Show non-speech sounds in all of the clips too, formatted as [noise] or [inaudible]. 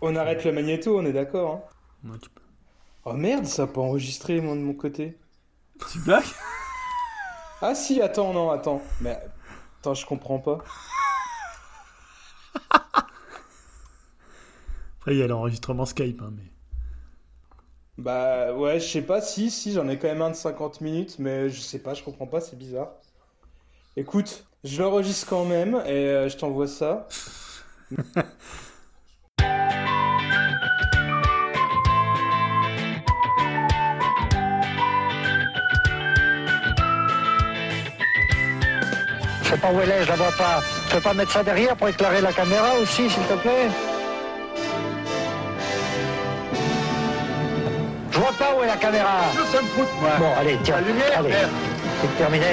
On arrête le magnéto, on est d'accord. Hein Ouais, tu peux. oh merde, ça a pas enregistré moi de mon côté. Tu blagues? Ah si, attends, non, attends. Mais attends, je comprends pas. Après, il y a l'enregistrement Skype, hein, mais. Bah ouais, je sais pas si, si, j'en ai quand même un de 50 minutes, mais je sais pas, je comprends pas, c'est bizarre. Écoute, je l'enregistre quand même et euh, je t'envoie ça. [laughs] sais pas où elle est, je la vois pas. Tu peux pas mettre ça derrière pour éclairer la caméra aussi, s'il te plaît? Je vois pas où est la caméra. Bon, allez, tiens. allez. C'est terminé.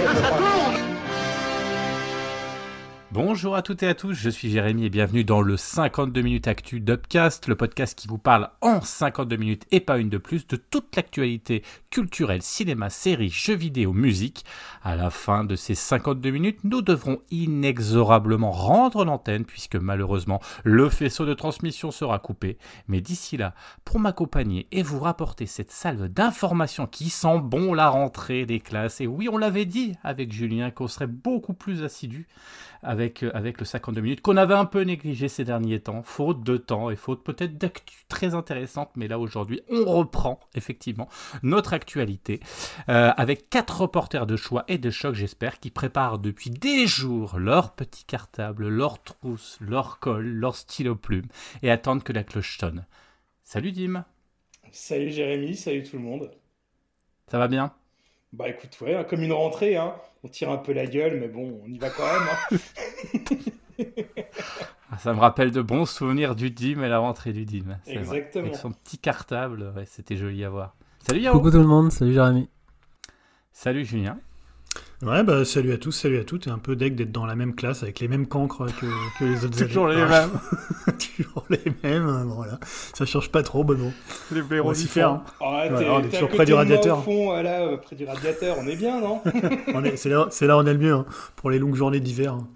Bonjour à toutes et à tous, je suis Jérémy et bienvenue dans le 52 minutes actu d'Upcast, le podcast qui vous parle en 52 minutes et pas une de plus de toute l'actualité culturelle, cinéma, séries, jeux vidéo, musique. À la fin de ces 52 minutes, nous devrons inexorablement rendre l'antenne puisque malheureusement le faisceau de transmission sera coupé. Mais d'ici là, pour m'accompagner et vous rapporter cette salve d'informations qui sent bon la rentrée des classes, et oui on l'avait dit avec Julien qu'on serait beaucoup plus assidu avec, euh, avec le 52 minutes, qu'on avait un peu négligé ces derniers temps, faute de temps et faute peut-être d'actu très intéressante, mais là aujourd'hui, on reprend effectivement notre actualité euh, avec quatre reporters de choix et de choc, j'espère, qui préparent depuis des jours leur petit cartable, leur trousse, leur colle, leur stylo plume et attendent que la cloche sonne. Salut Dim, Salut Jérémy, salut tout le monde. ça va bien? Bah écoute, ouais, comme une rentrée, hein. On tire un peu la gueule, mais bon, on y va quand même. hein. [laughs] Ah, Ça me rappelle de bons souvenirs du Dim et la rentrée du Dim. vrai. Exactement. Avec son petit cartable, ouais, c'était joli à voir. Salut Yao Coucou tout le monde, salut Jérémy. Salut Julien Ouais, bah salut à tous, salut à toutes. Et un peu deck d'être dans la même classe avec les mêmes cancres que, que les autres [laughs] Toujours les mêmes. [laughs] toujours les mêmes, hein, voilà. Ça change pas trop, bon bon. Les On va s'y faire. hein. Ah, Ouais, on est toujours près du radiateur. Au fond, voilà, euh, près du radiateur, on est bien, non? [laughs] On est- C'est là, c'est là où on est le mieux, hein, pour les longues journées d'hiver. hein.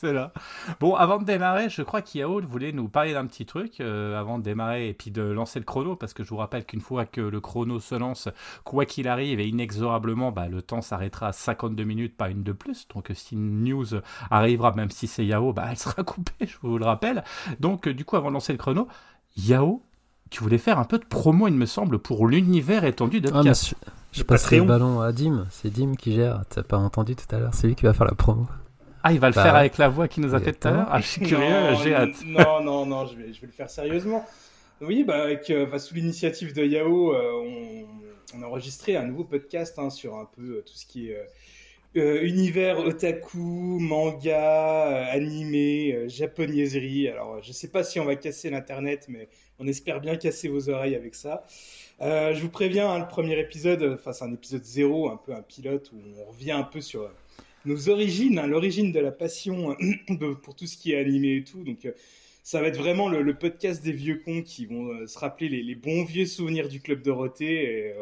C'est là. Bon, avant de démarrer, je crois qu'Yao voulait nous parler d'un petit truc euh, avant de démarrer et puis de lancer le chrono, parce que je vous rappelle qu'une fois que le chrono se lance, quoi qu'il arrive et inexorablement, bah, le temps s'arrêtera à 52 minutes, pas une de plus. Donc, euh, si une news arrivera, même si c'est Yao, bah, elle sera [laughs] coupée, je vous le rappelle. Donc, euh, du coup, avant de lancer le chrono, Yao, tu voulais faire un peu de promo, il me semble, pour l'univers étendu de Ah, je, je passerai le ballon à Dim, c'est Dim qui gère, t'as pas entendu tout à l'heure, c'est lui qui va faire la promo. Ah, il va le Bah faire ouais. avec la voix qu'il nous a fait tout à l'heure. Ah, je suis curieux, Non, j'ai hâte. Non, non, non, je vais, je vais le faire sérieusement. Oui, bah, avec, euh, bah, sous l'initiative de Yao, euh, on, on a enregistré un nouveau podcast hein, sur un peu euh, tout ce qui est euh, univers otaku, manga, euh, animé, euh, japonaiserie. Alors, je sais pas si on va casser l'internet, mais on espère bien casser vos oreilles avec ça. Euh, je vous préviens, hein, le premier épisode, enfin c'est un épisode zéro, un peu un pilote où on revient un peu sur euh, nos origines, hein, l'origine de la passion euh, [clears throat] pour tout ce qui est animé et tout. Donc euh, ça va être vraiment le, podcast des vieux cons qui vont euh, se rappeler les, bons vieux souvenirs du club Dorothée. Et,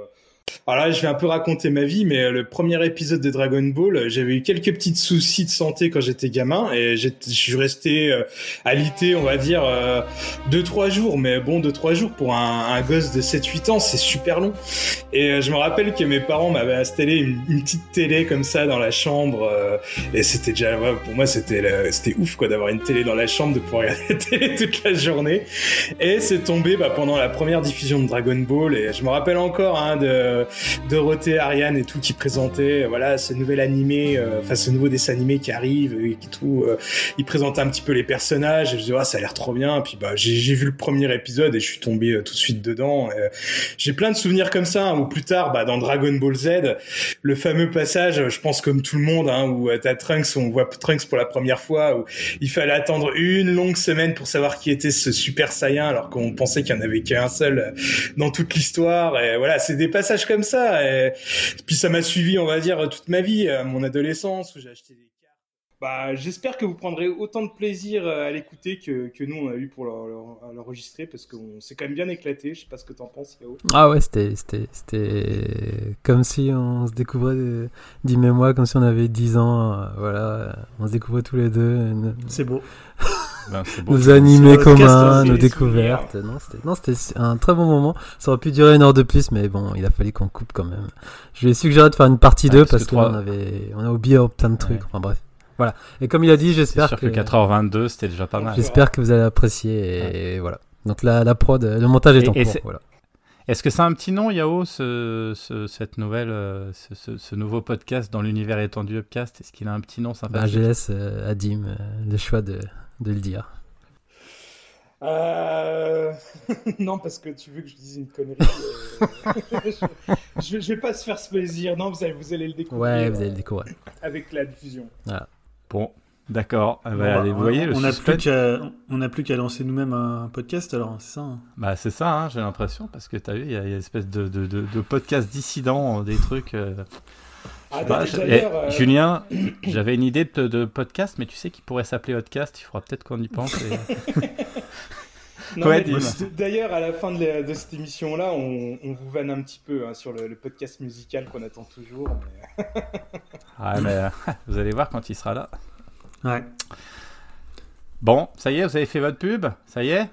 alors là, je vais un peu raconter ma vie, mais euh, le premier épisode de Dragon Ball, euh, j'avais eu quelques petits soucis de santé quand j'étais gamin et je suis resté euh, alité, on va dire, euh, deux trois jours. Mais bon, deux trois jours pour un, gosse de 7-8 ans, c'est super long. Et euh, je me rappelle que mes parents m'avaient installé une, petite télé comme ça dans la chambre. euh, et c'était déjà, pour moi, c'était ouf quoi d'avoir une télé dans la chambre, de pouvoir regarder la télé [laughs] toute la journée. Et c'est tombé bah, pendant la première diffusion de Dragon Ball. Et je me rappelle encore hein, de Dorothée, Ariane et tout qui présentaient euh, voilà ce nouvel animé, euh, enfin ce nouveau dessin animé qui arrive et qui tout. euh, ils présentaient un petit peu les personnages. Et je disais ah ça a l'air trop bien. Puis bah j'ai vu le premier épisode et je suis tombé euh, tout de suite dedans. Euh, j'ai plein de souvenirs comme ça, hein, ou plus tard, bah, dans Dragon Ball Z, le fameux passage, je pense comme tout le monde, hein, où euh, t'as Trunks, on voit Trunks pour la première fois, où il fallait attendre une longue semaine pour savoir qui était ce Super Saiyan, alors qu'on pensait qu'il y en avait qu'un seul euh, dans toute l'histoire. Et voilà, c'est des passages comme ça. Et puis ça m'a suivi, on va dire, toute ma vie, à mon adolescence, où j'ai acheté des cartes. Bah, j'espère que vous prendrez autant de plaisir euh, à l'écouter que, que nous on a eu pour l'en- l'en- l'enregistrer parce qu'on s'est quand même bien éclaté. Je sais pas ce que t'en penses, Yao. Ah ouais, c'était, c'était, c'était comme si on se découvrait, euh, Dim et moi, comme si on avait 10 ans, euh, voilà, on se découvrait tous les deux. une- C'est beau. [laughs] Ben, c'est beau. nos animés communs, nos découvertes. Non, c'était non, un très bon moment. Ça aurait pu durer une heure de plus, mais bon, il a fallu qu'on coupe quand même. Je lui ai suggéré de faire une partie Ouais, 2 parce qu'on avait, on a oublié plein de trucs. Ouais. Enfin bref, voilà. Et comme il a dit, j'espère sûr que, que 4h22, c'était déjà pas mal. j'espère que vous allez apprécier. Et voilà. Donc la, la prod, le montage est Et- en et cours. c'est- Voilà. Est-ce que c'est un petit nom, Yao, ce, ce- cette nouvelle, euh, ce, ce- ce nouveau podcast dans l'univers étendu Upcast? Est-ce qu'il a un petit nom Ben, sympathique je laisse euh, à Dim euh, le choix de, de le dire. Euh... [laughs] non, parce que tu veux que je dise une connerie. euh, [laughs] je, je, vais pas se faire ce plaisir. Non, vous allez, vous allez le découvrir Ouais, vous allez euh, le découvrir. avec la diffusion. Bon, d'accord. Ah bah, Bon, bah, vous on- voyez, le on n'a plus qu'à on n'a plus qu'à lancer nous-mêmes un podcast alors, c'est ça hein Bah, c'est ça, hein, j'ai l'impression, parce que tu as vu, il y a a une espèce de, de, de, de podcast dissident, euh, des trucs. euh, Ah, bah, eh, euh, Julien, [clears throat] j'avais une idée de, de podcast, mais tu sais qu'il pourrait s'appeler Podcast, il faudra peut-être qu'on y pense. et- [laughs] Ouais. D'ailleurs, à la fin de, la- de cette émission-là, on, on vous vanne un petit peu hein, sur le, le podcast musical qu'on attend toujours. mais- [laughs] Ah, mais euh, [laughs] vous allez voir quand il sera là. Ouais. Bon, ça y est, vous avez fait votre pub? Ça y est?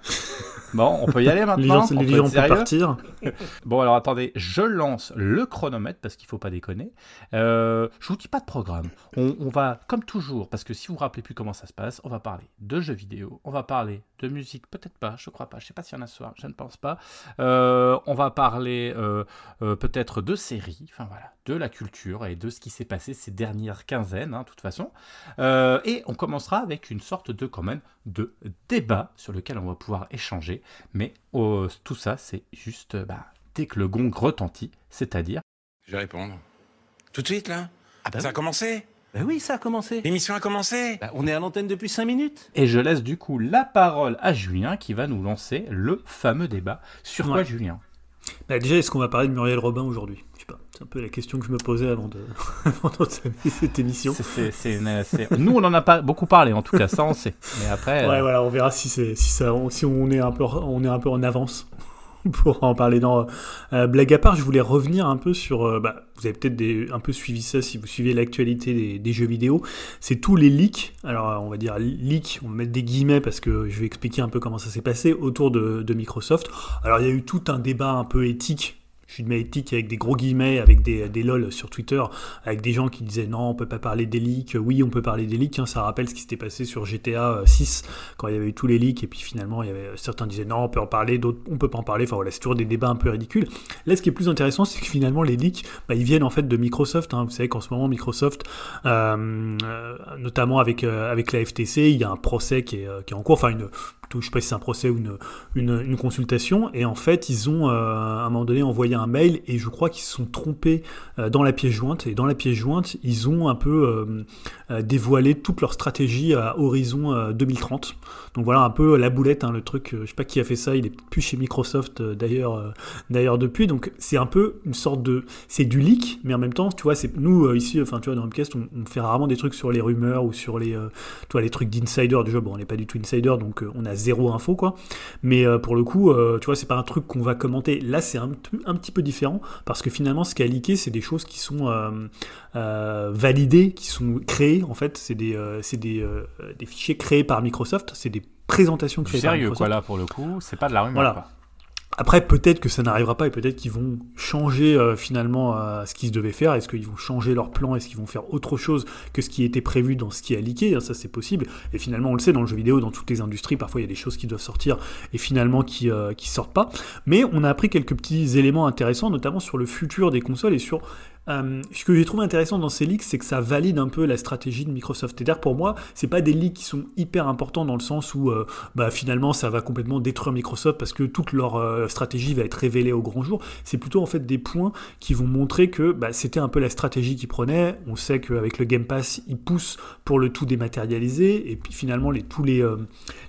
Bon, on peut y aller [laughs] Les maintenant gens, On peut partir. [laughs] Bon, alors attendez, je lance le chronomètre parce qu'il faut pas déconner. Euh, je vous dis pas de programme. On, on va, comme toujours, parce que si vous vous rappelez plus comment ça se passe, on va parler de jeux vidéo, on va parler de musique, peut-être pas, je crois pas, je sais pas s'il y en a ce soir, je ne pense pas. Euh, on va parler euh, euh, peut-être de séries, enfin voilà, de la culture et de ce qui s'est passé ces dernières quinzaines, hein, de toute façon. Et on commencera avec une sorte de, quand même, de débat sur lequel on va pouvoir échanger. Mais euh, tout ça, c'est juste bah, dès que le gong retentit, c'est-à-dire. Je vais répondre. Tout de suite, là? Ah bah Ça a oui. commencé? Bah oui, ça a commencé. L'émission a commencé Bah, on est à l'antenne depuis 5 minutes. Et je laisse du coup la parole à Julien qui va nous lancer le fameux débat. Sur quoi. Julien? Bah, déjà, est-ce qu'on va parler de Muriel Robin aujourd'hui? Je sais pas. C'est un peu la question que je me posais avant de [laughs] cette émission. Nous, on en a pas beaucoup parlé, en tout cas, ça on sait. Mais après, Ouais, euh, voilà, on verra si c'est si ça si on est un peu on est un peu en avance [laughs] pour en parler. dans blague à part, je voulais revenir un peu sur. euh, bah, vous avez peut-être un peu suivi ça si vous suivez l'actualité des, des jeux vidéo. C'est tous les leaks. Alors, euh, on va dire leaks, on va mettre des guillemets parce que je vais expliquer un peu comment ça s'est passé autour de, de Microsoft. Alors, il y a eu tout un débat un peu éthique. Je suis de éthique avec des gros guillemets, avec des, des lol sur Twitter, avec des gens qui disaient non, on peut pas parler des leaks. Oui, on peut parler des leaks. hein. Ça rappelle ce qui s'était passé sur GTA 6 quand il y avait eu tous les leaks et puis finalement il y avait certains disaient non on peut en parler d'autres on peut pas en parler enfin voilà c'est toujours des débats un peu ridicules là ce qui est plus intéressant c'est que finalement les leaks bah, ils viennent en fait de Microsoft hein. vous savez qu'en ce moment Microsoft euh, euh, notamment avec euh, avec la FTC il y a un procès qui est, euh, qui est en cours enfin une je sais pas si c'est un procès ou une, une, consultation et en fait ils ont euh, à un moment donné envoyé un mail et je crois qu'ils se sont trompés euh, dans la pièce jointe et dans la pièce jointe ils ont un peu euh, dévoilé toute leur stratégie à horizon euh, 2030 donc voilà un peu la boulette, hein, le truc. je sais pas qui a fait ça. Il est plus chez Microsoft d'ailleurs, d'ailleurs depuis. Donc c'est un peu une sorte de, c'est du leak, mais en même temps, tu vois, c'est nous ici, enfin tu vois dans Upcast, on, on fait rarement des trucs sur les rumeurs ou sur les, les trucs d'insider du jeu. Bon, on n'est pas du tout insider, donc on a zéro info quoi. Mais euh, pour le coup, euh, tu vois, c'est pas un truc qu'on va commenter. Là, c'est un, petit peu différent parce que finalement, ce qui a leaké, c'est des choses qui sont euh, validées, qui sont créées. En fait, c'est des, c'est des, des fichiers créés par Microsoft. C'est des présentations du créées par sérieux, Microsoft. quoi, là, pour le coup, c'est pas de la rumeur. Voilà. quoi. Après, peut-être que ça n'arrivera pas et peut-être qu'ils vont changer euh, finalement euh, ce qu'ils devaient faire. Est-ce qu'ils vont changer leur plan? Est-ce qu'ils vont faire autre chose que ce qui était prévu dans ce qui a leaké Hein, Ça, c'est possible. Et finalement, on le sait, dans le jeu vidéo, dans toutes les industries, parfois il y a des choses qui doivent sortir et finalement qui, euh, qui sortent pas. Mais on a appris quelques petits éléments intéressants, notamment sur le futur des consoles et sur euh, ce que j'ai trouvé intéressant dans ces leaks, c'est que ça valide un peu la stratégie de Microsoft. C'est-à-dire pour moi, c'est pas des leaks qui sont hyper importants dans le sens où euh, bah, finalement ça va complètement détruire Microsoft parce que toute leur euh, stratégie va être révélée au grand jour. C'est plutôt en fait des points qui vont montrer que bah, c'était un peu la stratégie qu'ils prenaient. On sait qu'avec le Game Pass, ils poussent pour le tout dématérialiser et puis finalement tous les,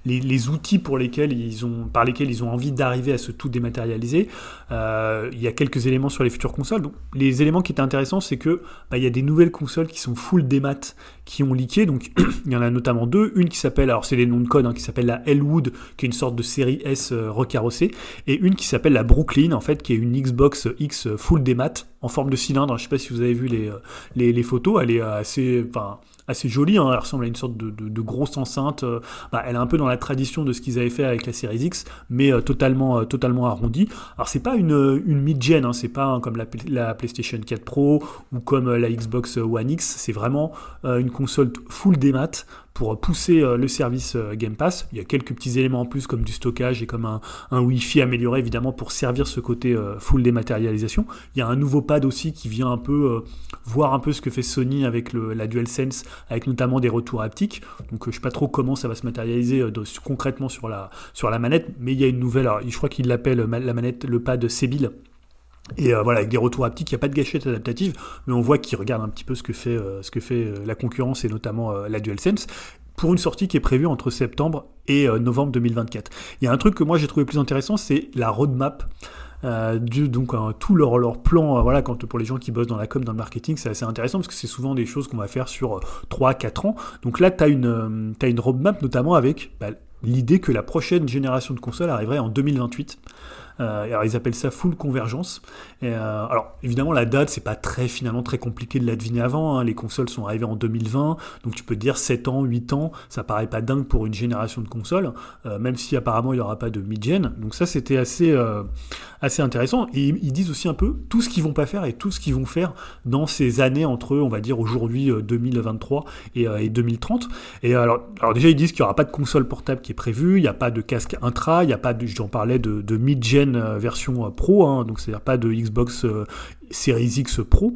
les, outils pour lesquels ils ont, par lesquels ils ont envie d'arriver à ce tout dématérialiser. Euh, il y a quelques éléments sur les futures consoles. Donc, les éléments qui étaient intéressants, c'est que bah, il y a des nouvelles consoles qui sont full démat qui ont leaké. Donc, [clears throat] il y en a notamment deux. Une qui s'appelle, alors c'est les noms de code, hein, qui s'appelle la Elwood, qui est une sorte de série S euh, recarrossée, et une qui s'appelle la Brooklyn, en fait, qui est une Xbox X full démat en forme de cylindre. Je sais pas si vous avez vu les, euh, les, les photos. Elle est assez, enfin, assez jolie, hein, elle ressemble à une sorte de, grosse enceinte. euh, bah, elle est un peu dans la tradition de ce qu'ils avaient fait avec la Series X, mais euh, totalement, euh, totalement arrondie. Alors c'est pas une, une mid-gen, hein, c'est pas hein, comme la, la PlayStation 4 Pro ou comme la Xbox One X, c'est vraiment une console full démat pour pousser euh, le service euh, Game Pass. Il y a quelques petits éléments en plus comme du stockage et comme un, Wi-Fi amélioré évidemment pour servir ce côté euh, full dématérialisation. Il y a un nouveau pad aussi qui vient un peu voir un peu ce que fait Sony avec la DualSense, avec notamment des retours haptiques. Donc je sais pas trop comment ça va se matérialiser concrètement sur la, manette, mais il y a une nouvelle, alors, je crois qu'il l'appelle la manette, le pad Sebil. Et euh, voilà, avec des retours haptiques, il n'y a pas de gâchette adaptative, mais on voit qu'il regarde un petit peu ce que fait, euh, ce que fait euh, la concurrence et notamment la DualSense pour une sortie qui est prévue entre septembre et novembre 2024. Il y a un truc que moi j'ai trouvé plus intéressant, c'est la roadmap. Euh, donc tout leur, leur plan, voilà, pour les gens qui bossent dans la com, dans le marketing, c'est assez intéressant parce que c'est souvent des choses qu'on va faire sur 3-4 ans. Donc là, tu as une, une roadmap notamment avec bah, l'idée que la prochaine génération de consoles arriverait en 2028. Euh, alors ils appellent ça full convergence. Euh, alors évidemment la date c'est pas très finalement très compliqué de la deviner avant. hein. Les consoles sont arrivées en 2020, donc tu peux dire 7 ans, 8 ans, ça paraît pas dingue pour une génération de consoles, euh, même si apparemment il y aura pas de mid-gen. Donc ça c'était assez assez intéressant. Et ils disent aussi un peu tout ce qu'ils vont pas faire et tout ce qu'ils vont faire dans ces années entre on va dire aujourd'hui euh, 2023 et, euh, et 2030. Et alors, déjà ils disent qu'il n'y aura pas de console portable qui est prévue, il n'y a pas de casque intra, il n'y a pas de, j'en parlais de mid-gen euh, version euh, pro, hein, donc c'est-à-dire pas de Xbox euh, Series X Pro.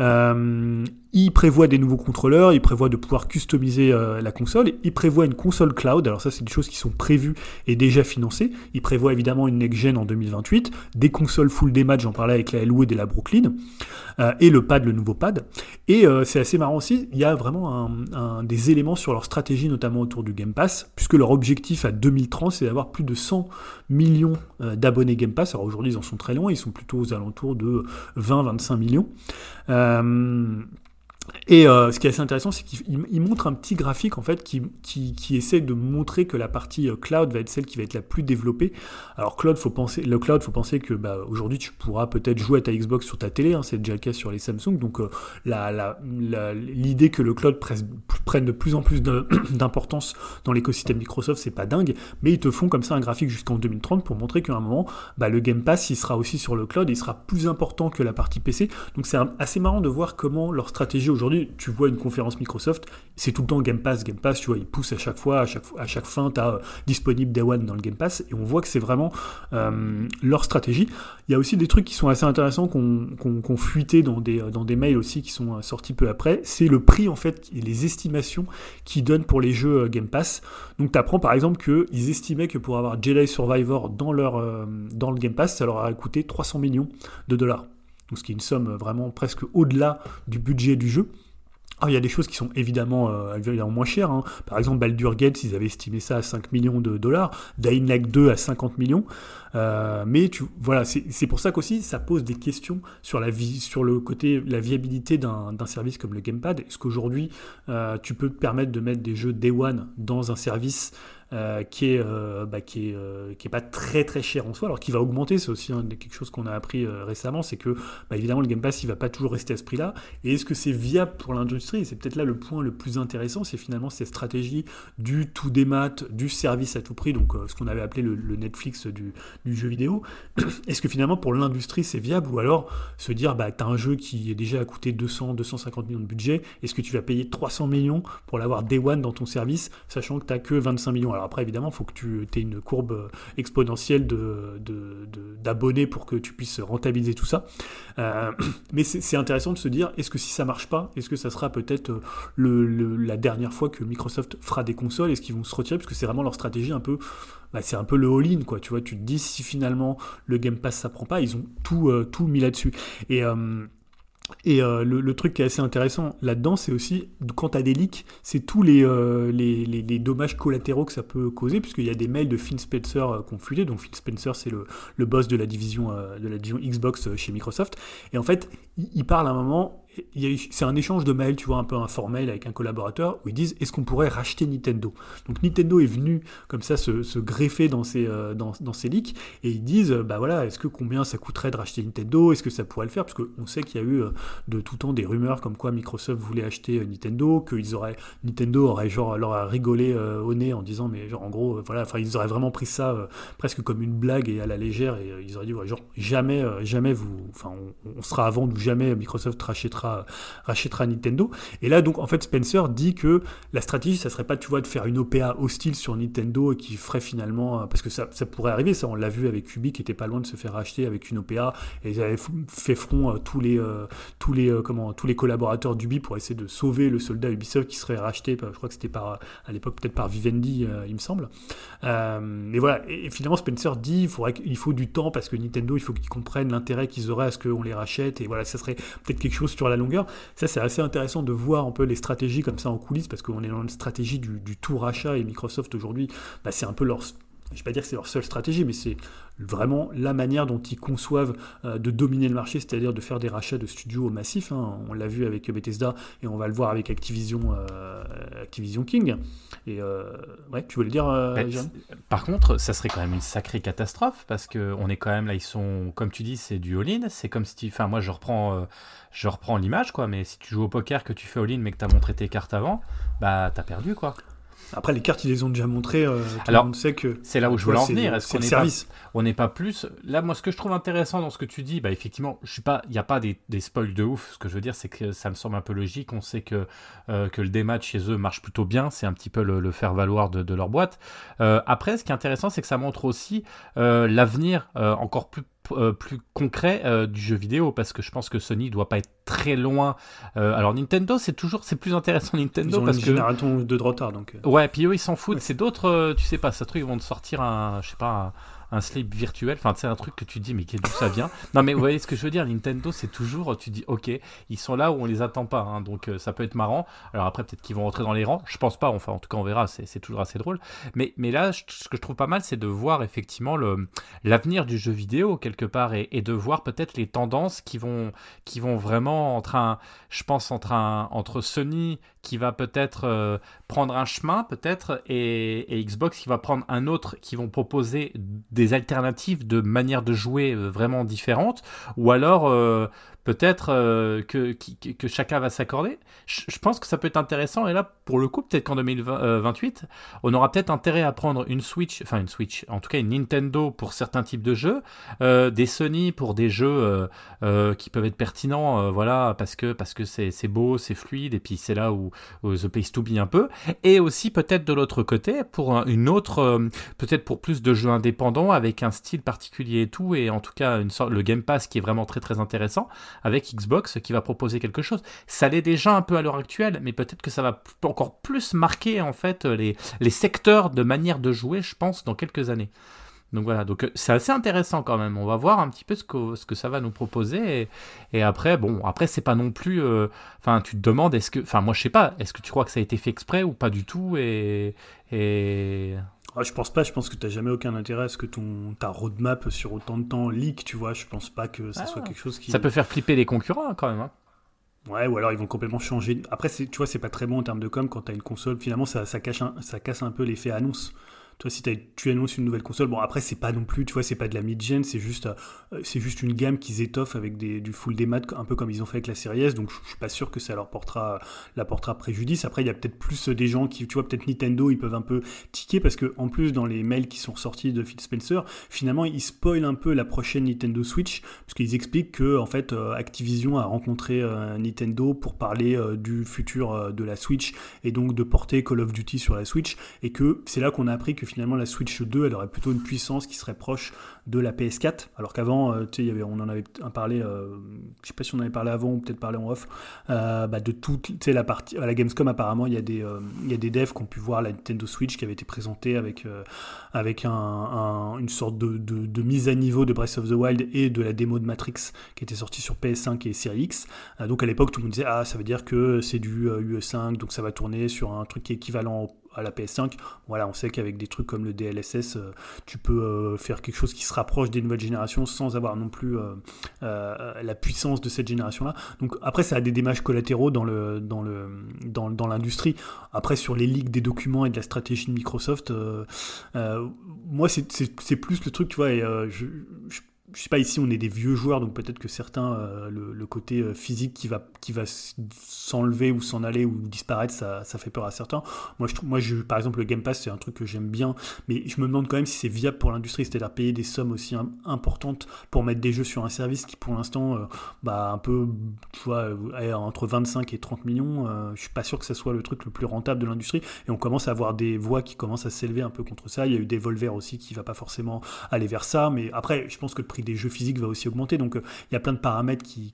Euh, il prévoit des nouveaux contrôleurs, il prévoit de pouvoir customiser euh, la console, il prévoit une console cloud, alors ça c'est des choses qui sont prévues et déjà financées, il prévoit évidemment une next-gen en 2028, des consoles full démat, j'en parlais avec la Elwood et la Brooklyn, euh, et le pad, le nouveau pad, et euh, c'est assez marrant aussi, il y a vraiment des éléments sur leur stratégie, notamment autour du Game Pass, puisque leur objectif à 2030 c'est d'avoir plus de 100 millions d'abonnés Game Pass, alors aujourd'hui ils en sont très loin, ils sont plutôt aux alentours de 20-25 millions. Euh, et euh, ce qui est assez intéressant, c'est qu'il il montre un petit graphique en fait qui, qui, qui essaie de montrer que la partie euh, cloud va être celle qui va être la plus développée. Alors cloud, faut penser, le cloud, faut penser que bah, aujourd'hui tu pourras peut-être jouer à ta Xbox sur ta télé, hein, c'est déjà le cas sur les Samsung. Donc euh, l'idée que le cloud presse- prenne de plus en plus [clears throat] d'importance dans l'écosystème Microsoft, c'est pas dingue, mais ils te font comme ça un graphique jusqu'en 2030 pour montrer qu'à un moment, bah, le Game Pass, il sera aussi sur le cloud, il sera plus important que la partie PC. Donc c'est assez marrant de voir comment leur stratégie aujourd'hui, tu vois une conférence Microsoft, c'est tout le temps Game Pass, Game Pass, tu vois, ils poussent à chaque fois, à chaque, fin, tu as disponible Day One dans le Game Pass, et on voit que c'est vraiment euh, leur stratégie. Il y a aussi des trucs qui sont assez intéressants qu'on qu'on fuité dans des, dans des mails aussi qui sont euh, sortis peu après, c'est le prix en fait, et les estimations qu'ils donnent pour les jeux euh, Game Pass. Donc tu apprends par exemple qu'ils estimaient que pour avoir Jedi Survivor dans, leur, euh, dans le Game Pass, ça leur aurait coûté 300 millions de dollars. Donc ce qui est une somme vraiment presque au-delà du budget du jeu. Alors, il y a des choses qui sont évidemment, euh, moins chères. hein. Par exemple, Baldur Gates, ils avaient estimé ça à 5 millions de dollars. Dying Light 2 à 50 millions. Euh, mais voilà, c'est pour ça qu'aussi ça pose des questions sur, la vie, sur le côté, la viabilité d'un service comme le Gamepad. Est-ce qu'aujourd'hui, euh, tu peux te permettre de mettre des jeux Day One dans un service euh, qui est euh, bah, qui est euh, qui est pas très très cher en soi, alors qui va augmenter. C'est aussi des- quelque chose qu'on a appris euh, récemment, c'est que bah, évidemment le Game Pass il va pas toujours rester à ce prix-là. Et est-ce que c'est viable pour l'industrie? C'est peut-être là le point le plus intéressant, c'est finalement cette stratégie du tout démat, du service à tout prix, donc euh, ce qu'on avait appelé le, Netflix du, du jeu vidéo. [clears throat] Est-ce que finalement pour l'industrie c'est viable? Ou alors se dire bah t'as un jeu qui est déjà à coûté 200, 250 millions de budget, est-ce que tu vas payer 300 millions pour l'avoir day one dans ton service, sachant que t'as que 25 millions? Après évidemment il faut que tu aies une courbe euh, exponentielle d'abonnés pour que tu puisses rentabiliser tout ça. Euh, [clears throat] mais c'est, intéressant de se dire est-ce que si ça marche pas, est-ce que ça sera peut-être euh, la dernière fois que Microsoft fera des consoles? Est-ce qu'ils vont se retirer? Parce que c'est vraiment leur stratégie un peu bah, c'est un peu le all-in, quoi. Tu vois, tu te dis si finalement le Game Pass ça prend pas, ils ont tout, tout mis là-dessus. Et, et euh, le, truc qui est assez intéressant là-dedans, c'est aussi quand tu as des leaks, c'est tous les, euh, les, dommages collatéraux que ça peut causer, puisqu'il y a des mails de Phil Spencer euh, qu'on fuité. Donc Phil Spencer, c'est le, boss de la division, euh, de la division Xbox chez Microsoft. Et en fait, il, il parle à un moment, c'est un échange de mails, tu vois, un peu informel avec un collaborateur, où ils disent est-ce qu'on pourrait racheter Nintendo? Donc Nintendo est venu comme ça se, greffer dans ces, euh, dans, ces leaks, et ils disent bah voilà, est-ce que combien ça coûterait de racheter Nintendo? Est-ce que ça pourrait le faire? Parce qu'on sait qu'il y a eu euh, de tout temps des rumeurs comme quoi Microsoft voulait acheter euh, Nintendo, qu'ils auraient Nintendo aurait genre leur a rigolé au nez en disant mais genre en gros voilà, enfin ils auraient vraiment pris ça presque comme une blague et à la légère et ils auraient dit ouais, genre jamais jamais vous enfin on, on sera avant ou jamais Microsoft rachètera Nintendo. Et là donc en fait Spencer dit que la stratégie ça serait pas tu vois de faire une OPA hostile sur Nintendo et qui ferait finalement euh, parce que ça, ça pourrait arriver ça on l'a vu avec Ubi qui était pas loin de se faire racheter avec une OPA et ils avaient fait front euh, tous les euh, tous les comment tous les collaborateurs d'Ubi pour essayer de sauver le soldat Ubisoft qui serait racheté je crois que c'était par à l'époque peut-être par Vivendi il me semble. Euh, mais voilà, et, et finalement Spencer dit il, faudrait qu'il faut du temps parce que Nintendo, il faut qu'ils comprennent l'intérêt qu'ils auraient à ce qu'on les rachète, et voilà, ça serait peut-être quelque chose sur la longueur. Ça, c'est assez intéressant de voir un peu les stratégies comme ça en coulisses parce qu'on est dans une stratégie du, du tout rachat et Microsoft aujourd'hui, bah, c'est un peu leur. Je vais pas dire que c'est leur seule stratégie, mais c'est vraiment la manière dont ils conçoivent euh, de dominer le marché, c'est-à-dire de faire des rachats de studios massifs. hein. On l'a vu avec Bethesda et on va le voir avec Activision, euh, Activision King. Et euh, ouais, tu voulais le dire, euh, Ben, Par contre, ça serait quand même une sacrée catastrophe parce que on est quand même là, ils sont, comme tu dis, c'est du all-in. C'est comme si, enfin, moi je reprends, je reprends l'image quoi. Mais si tu joues au poker, que tu fais all-in, mais que t'as montré tes cartes avant, bah t'as perdu quoi. Après, les cartes, ils les ont déjà montrées. euh, tout Alors, le monde sait que. C'est là où je tu voulais en venir. Est-ce qu'on le n'est pas, on n'est pas plus Là, moi, ce que je trouve intéressant dans ce que tu dis, bah effectivement, je suis pas, il n'y a pas des, des spoils de ouf. Ce que je veux dire, c'est que ça me semble un peu logique. On sait que euh, que le démat chez eux marche plutôt bien. C'est un petit peu le, le faire valoir de, de leur boîte. Euh, après, ce qui est intéressant, c'est que ça montre aussi l'avenir encore plus euh, plus concret euh, du jeu vidéo parce que je pense que Sony doit pas être très loin. Euh, alors Nintendo, c'est toujours c'est plus intéressant [laughs] Ils Nintendo ont parce une que génération de retard. Donc, Ouais, puis eux, ils s'en foutent. Ouais. C'est d'autres, tu sais pas, ça truc, ils vont te sortir un, je sais pas, un, un slip virtuel. Enfin, c'est un truc que tu dis, mais d'où ça vient? Non, mais vous voyez ce que je veux dire Nintendo, c'est toujours, tu dis, ok, ils sont là où on les attend pas. hein, donc, euh, ça peut être marrant. Alors après, peut-être qu'ils vont rentrer dans les rangs. Je pense pas. Enfin, en tout cas, on verra. C'est toujours assez drôle. Mais, là, ce que je trouve pas mal, c'est de voir effectivement l'avenir du jeu vidéo quelque part et, de voir peut-être les tendances qui vont qui vont vraiment entre un, je pense entre entre Sony qui va peut-être euh, prendre un chemin peut-être et, et Xbox qui va prendre un autre qui vont proposer des alternatives de manière de jouer euh, vraiment différentes ou alors euh, peut-être euh, que, chacun va s'accorder. Je, pense que ça peut être intéressant. Et là pour le coup peut-être qu'en 2028 on aura peut-être intérêt à prendre une Switch, enfin une Switch, en tout cas une Nintendo pour certains types de jeux, euh, des Sony pour des jeux euh, euh, qui peuvent être pertinents, euh, voilà, parce que parce que c'est beau, c'est fluide, et puis c'est là où, the place to be un peu, et aussi peut-être de l'autre côté pour un- une autre, euh, peut-être pour plus de jeux indépendants avec un style particulier et tout, et en tout cas une sorte le Game Pass qui est vraiment très très intéressant avec Xbox qui va proposer quelque chose. Ça l'est déjà un peu à l'heure actuelle, mais peut-être que ça va encore plus marquer en fait les les secteurs de manière de jouer, je pense, dans quelques années. Donc voilà, donc euh, c'est assez intéressant quand même. On va voir un petit peu ce que, ce que ça va nous proposer. Et, après, bon, après, c'est pas non plus. euh, Enfin, tu te demandes, est-ce que. Enfin, moi, je sais pas, est-ce que tu crois que ça a été fait exprès ou pas du tout et... ah, je pense pas, je pense que t'as jamais aucun intérêt à ce que ton, ta roadmap sur autant de temps leak, tu vois. Je pense pas que ça Ah. soit quelque chose qui. Ça peut faire flipper les concurrents quand même. hein. Ouais, ou alors ils vont complètement changer. Après, tu vois, c'est pas très bon en termes de com quand t'as une console. Finalement, ça, ça, cache un- ça casse un peu l'effet annonce. Toi, si t'as- tu annonces une nouvelle console, bon, après, c'est pas non plus, tu vois, c'est pas de la mid-gen, c'est juste, euh, juste une gamme qu'ils étoffent avec des, du full démat, un peu comme ils ont fait avec la série S. Donc, je suis pas sûr que ça leur portera, leur portera préjudice. Après, il y a peut-être plus des gens qui, tu vois, peut-être Nintendo, ils peuvent un peu tiquer parce que, en plus, dans les mails qui sont sortis de Phil Spencer, finalement, ils spoilent un peu la prochaine Nintendo Switch parce qu'ils expliquent que, en fait, euh, Activision a rencontré euh, Nintendo pour parler euh, du futur euh, de la Switch et donc de porter Call of Duty sur la Switch et que c'est là qu'on a appris que finalement la Switch 2 elle aurait plutôt une puissance qui serait proche de la PS4 alors qu'avant euh, on en avait parlé euh, je sais pas si on en avait parlé avant ou peut-être parlé en off euh, bah, de toute la partie à la Gamescom apparemment il y a des il des devs qui ont pu voir la Nintendo Switch qui avait été présentée avec avec un, un- une sorte de, de- mise à niveau de Breath of the Wild et de la démo de Matrix qui était sortie sur PS5 et Series X. Donc à l'époque tout le monde disait ah ça veut dire que c'est du euh, UE5 donc ça va tourner sur un truc qui est équivalent à la PS5. Voilà, on sait qu'avec des trucs comme le DLSS, euh, tu peux euh, faire quelque chose qui se rapproche des nouvelles générations sans avoir non plus euh, la puissance de cette génération-là. Donc après, ça a des démage collatéraux dans le dans le dans, l'industrie. Après, sur les leaks des documents et de la stratégie de Microsoft, moi, c'est- plus le truc, tu vois. Et, je je sais pas, ici on est des vieux joueurs, donc peut-être que certains, euh, le, côté euh, physique qui va, qui va s'enlever ou s'en aller ou disparaître, ça, ça fait peur à certains. Moi, je, moi je, par exemple, le Game Pass, c'est un truc que j'aime bien, mais je me demande quand même si c'est viable pour l'industrie, c'est-à-dire payer des sommes aussi im- importantes pour mettre des jeux sur un service qui, pour l'instant, euh, bah, un peu, tu vois, est entre 25 et 30 millions. euh, je suis pas sûr que ça soit le truc le plus rentable de l'industrie, et on commence à avoir des voix qui commencent à s'élever un peu contre ça. Il y a eu des Volver aussi qui va pas forcément aller vers ça. Mais après, je pense que le prix des jeux physiques va aussi augmenter. Donc, euh, il y a plein de paramètres qui,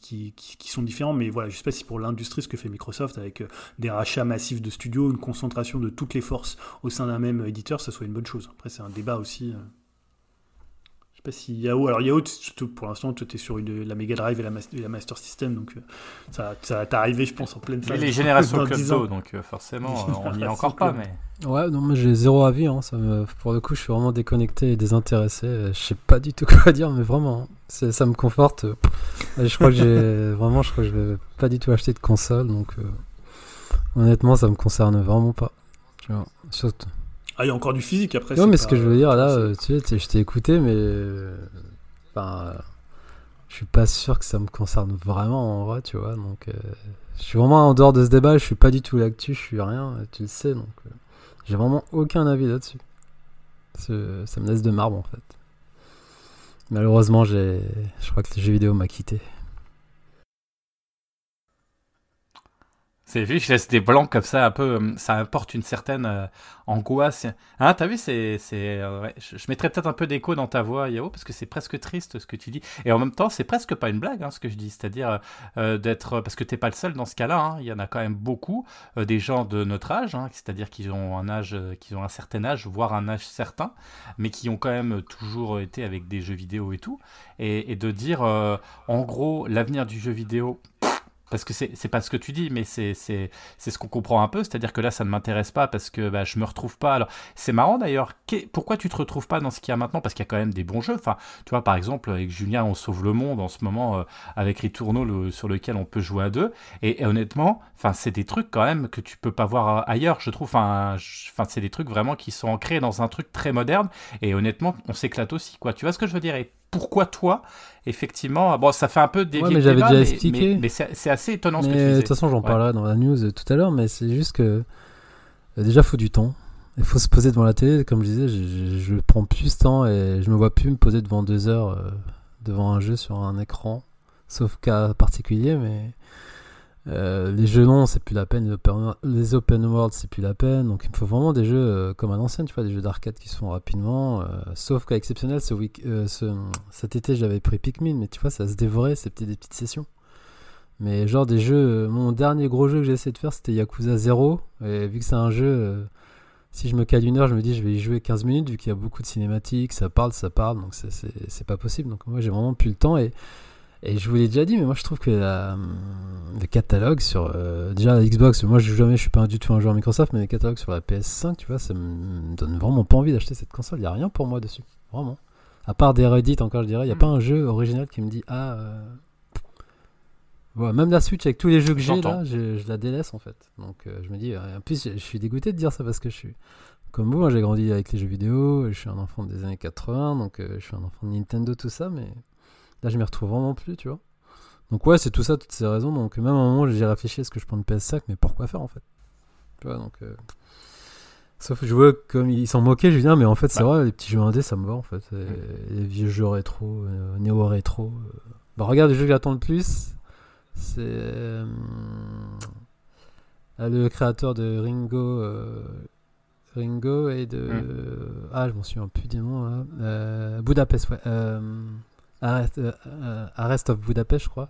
sont différents. Mais voilà, je sais pas si pour l'industrie, ce que fait Microsoft avec euh, des rachats massifs de studios, une concentration de toutes les forces au sein d'un même éditeur, ça soit une bonne chose. Après, c'est un débat aussi. euh. Je sais pas si Yahoo. Alors, Yahoo, surtout pour l'instant, tu es sur une, la Mega Drive et la, et la Master System. Donc, euh, ça, ça va t'arriver, je pense, en pleine Mais phase. les générations dans Club 10 ans. Do, donc euh, forcément, [laughs] on n'y est encore pas, mais. Ouais, non, moi j'ai zéro avis. Hein, ça me... Pour le coup, je suis vraiment déconnecté et désintéressé. euh, Je sais pas du tout [laughs] quoi dire, mais vraiment, hein, c'est- ça me conforte. Et je crois que j'ai [laughs] vraiment, je crois que je vais pas du tout acheter de console, donc euh, honnêtement, ça me concerne vraiment pas. Tu vois, surtout. Ah, il y a encore du physique après. Non, mais ce que je veux dire là, euh, tu sais, je t'ai écouté, mais euh, enfin, je suis pas sûr que ça me concerne vraiment en vrai, tu vois. Donc, euh, je suis vraiment en dehors de ce débat. Je suis pas du tout l'actu, je suis rien. Tu le sais, donc euh, j'ai vraiment aucun avis là-dessus. Ça me laisse de marbre en fait. Malheureusement, j'ai, je crois que le jeu vidéo m'a quitté. C'est je laisse des blancs comme ça, un peu, euh, ça apporte une certaine euh, angoisse. Hein, t'as vu, c'est, c'est, euh, je, mettrais peut-être un peu d'écho dans ta voix, Yao, parce que c'est presque triste ce que tu dis. Et en même temps, c'est presque pas une blague, hein, ce que je dis. C'est-à-dire d'être, parce que t'es pas le seul dans ce cas-là. hein. Il y en a quand même beaucoup, des gens de notre âge, hein, c'est-à-dire qu'ils ont un âge, qu'ils ont un certain âge, voire un âge certain, mais qui ont quand même toujours été avec des jeux vidéo et tout, et, de dire, en gros, l'avenir du jeu vidéo. Parce que c'est pas ce que tu dis, mais c'est ce qu'on comprend un peu. C'est-à-dire que là, ça ne m'intéresse pas parce que bah, je me retrouve pas. Alors, c'est marrant d'ailleurs. Pourquoi tu te retrouves pas dans ce qu'il y a maintenant? Parce qu'il y a quand même des bons jeux. Enfin, tu vois, par exemple, avec Julien, on sauve le monde en ce moment euh, avec Returnal le- sur lequel on peut jouer à deux. Et, honnêtement, c'est des trucs quand même que tu peux pas voir euh, ailleurs, je trouve. Enfin, c'est des trucs vraiment qui sont ancrés dans un truc très moderne. Et honnêtement, on s'éclate aussi, quoi. Tu vois ce que je veux dire? Pourquoi toi, effectivement, bon, ça fait un peu des Ouais, mais j'avais déjà expliqué. mais, mais c'est assez étonnant ce que tu Mais de toute façon, j'en Ouais. parlerai dans la news tout à l'heure, mais c'est juste que euh, déjà, faut du temps. Il faut se poser devant la télé, comme je disais, je, je, je prends plus ce temps et je me vois plus me poser devant deux heures euh, devant un jeu sur un écran, sauf cas particulier, mais euh, les jeux longs, c'est plus la peine, les open, world, c'est plus la peine, donc il me faut vraiment des jeux euh, comme à l'ancienne, tu vois, des jeux d'arcade qui se font rapidement, euh, sauf cas exceptionnel, cet été j'avais pris Pikmin, mais tu vois, ça se dévorait, c'était des petites sessions. Mais genre des jeux, mon dernier gros jeu que j'ai essayé de faire c'était Yakuza 0. Et vu que c'est un jeu, si je me cale une heure, je me dis je vais y jouer 15 minutes vu qu'il y a beaucoup de cinématiques, ça parle, ça parle, donc c'est pas possible. Donc moi j'ai vraiment plus le temps et, et je vous l'ai déjà dit, mais moi je trouve que la- le catalogue sur. euh, déjà la Xbox, moi je joue jamais, je suis pas du tout un joueur Microsoft, mais les catalogues sur la PS5, tu vois, ça me donne vraiment pas envie d'acheter cette console. Il y a rien pour moi dessus, vraiment. À part des Reddit, encore je dirais, il y a Mm. pas un jeu original qui me dit ah. euh, Ouais, même la Switch avec tous les jeux que j'ai là, je, je la délaisse en fait. Donc euh, je me dis, euh, en plus je, je suis dégoûté de dire ça parce que je suis comme vous, hein, j'ai grandi avec les jeux vidéo, je suis un enfant des années 80, donc je suis un enfant de Nintendo, tout ça, mais là je m'y retrouve vraiment plus, tu vois. Donc ouais, c'est tout ça, toutes ces raisons. Donc même à un moment j'ai réfléchi, est-ce que je prends une PS5, mais pourquoi faire en fait? Tu vois, donc... euh, Sauf que je vois comme ils s'en moquaient, je dis, non mais en fait c'est Ouais. vrai, les petits jeux indés ça me va en fait. Et Les vieux jeux rétro, euh, néo-rétro. euh. Bah regarde le jeu que j'attends le plus, c'est euh, ah, le créateur de Ringo, Ringo et de Hmm. ah je m'en souviens plus du nom là. Budapest ouais, euh, Arrest, euh, Arrest of Budapest je crois.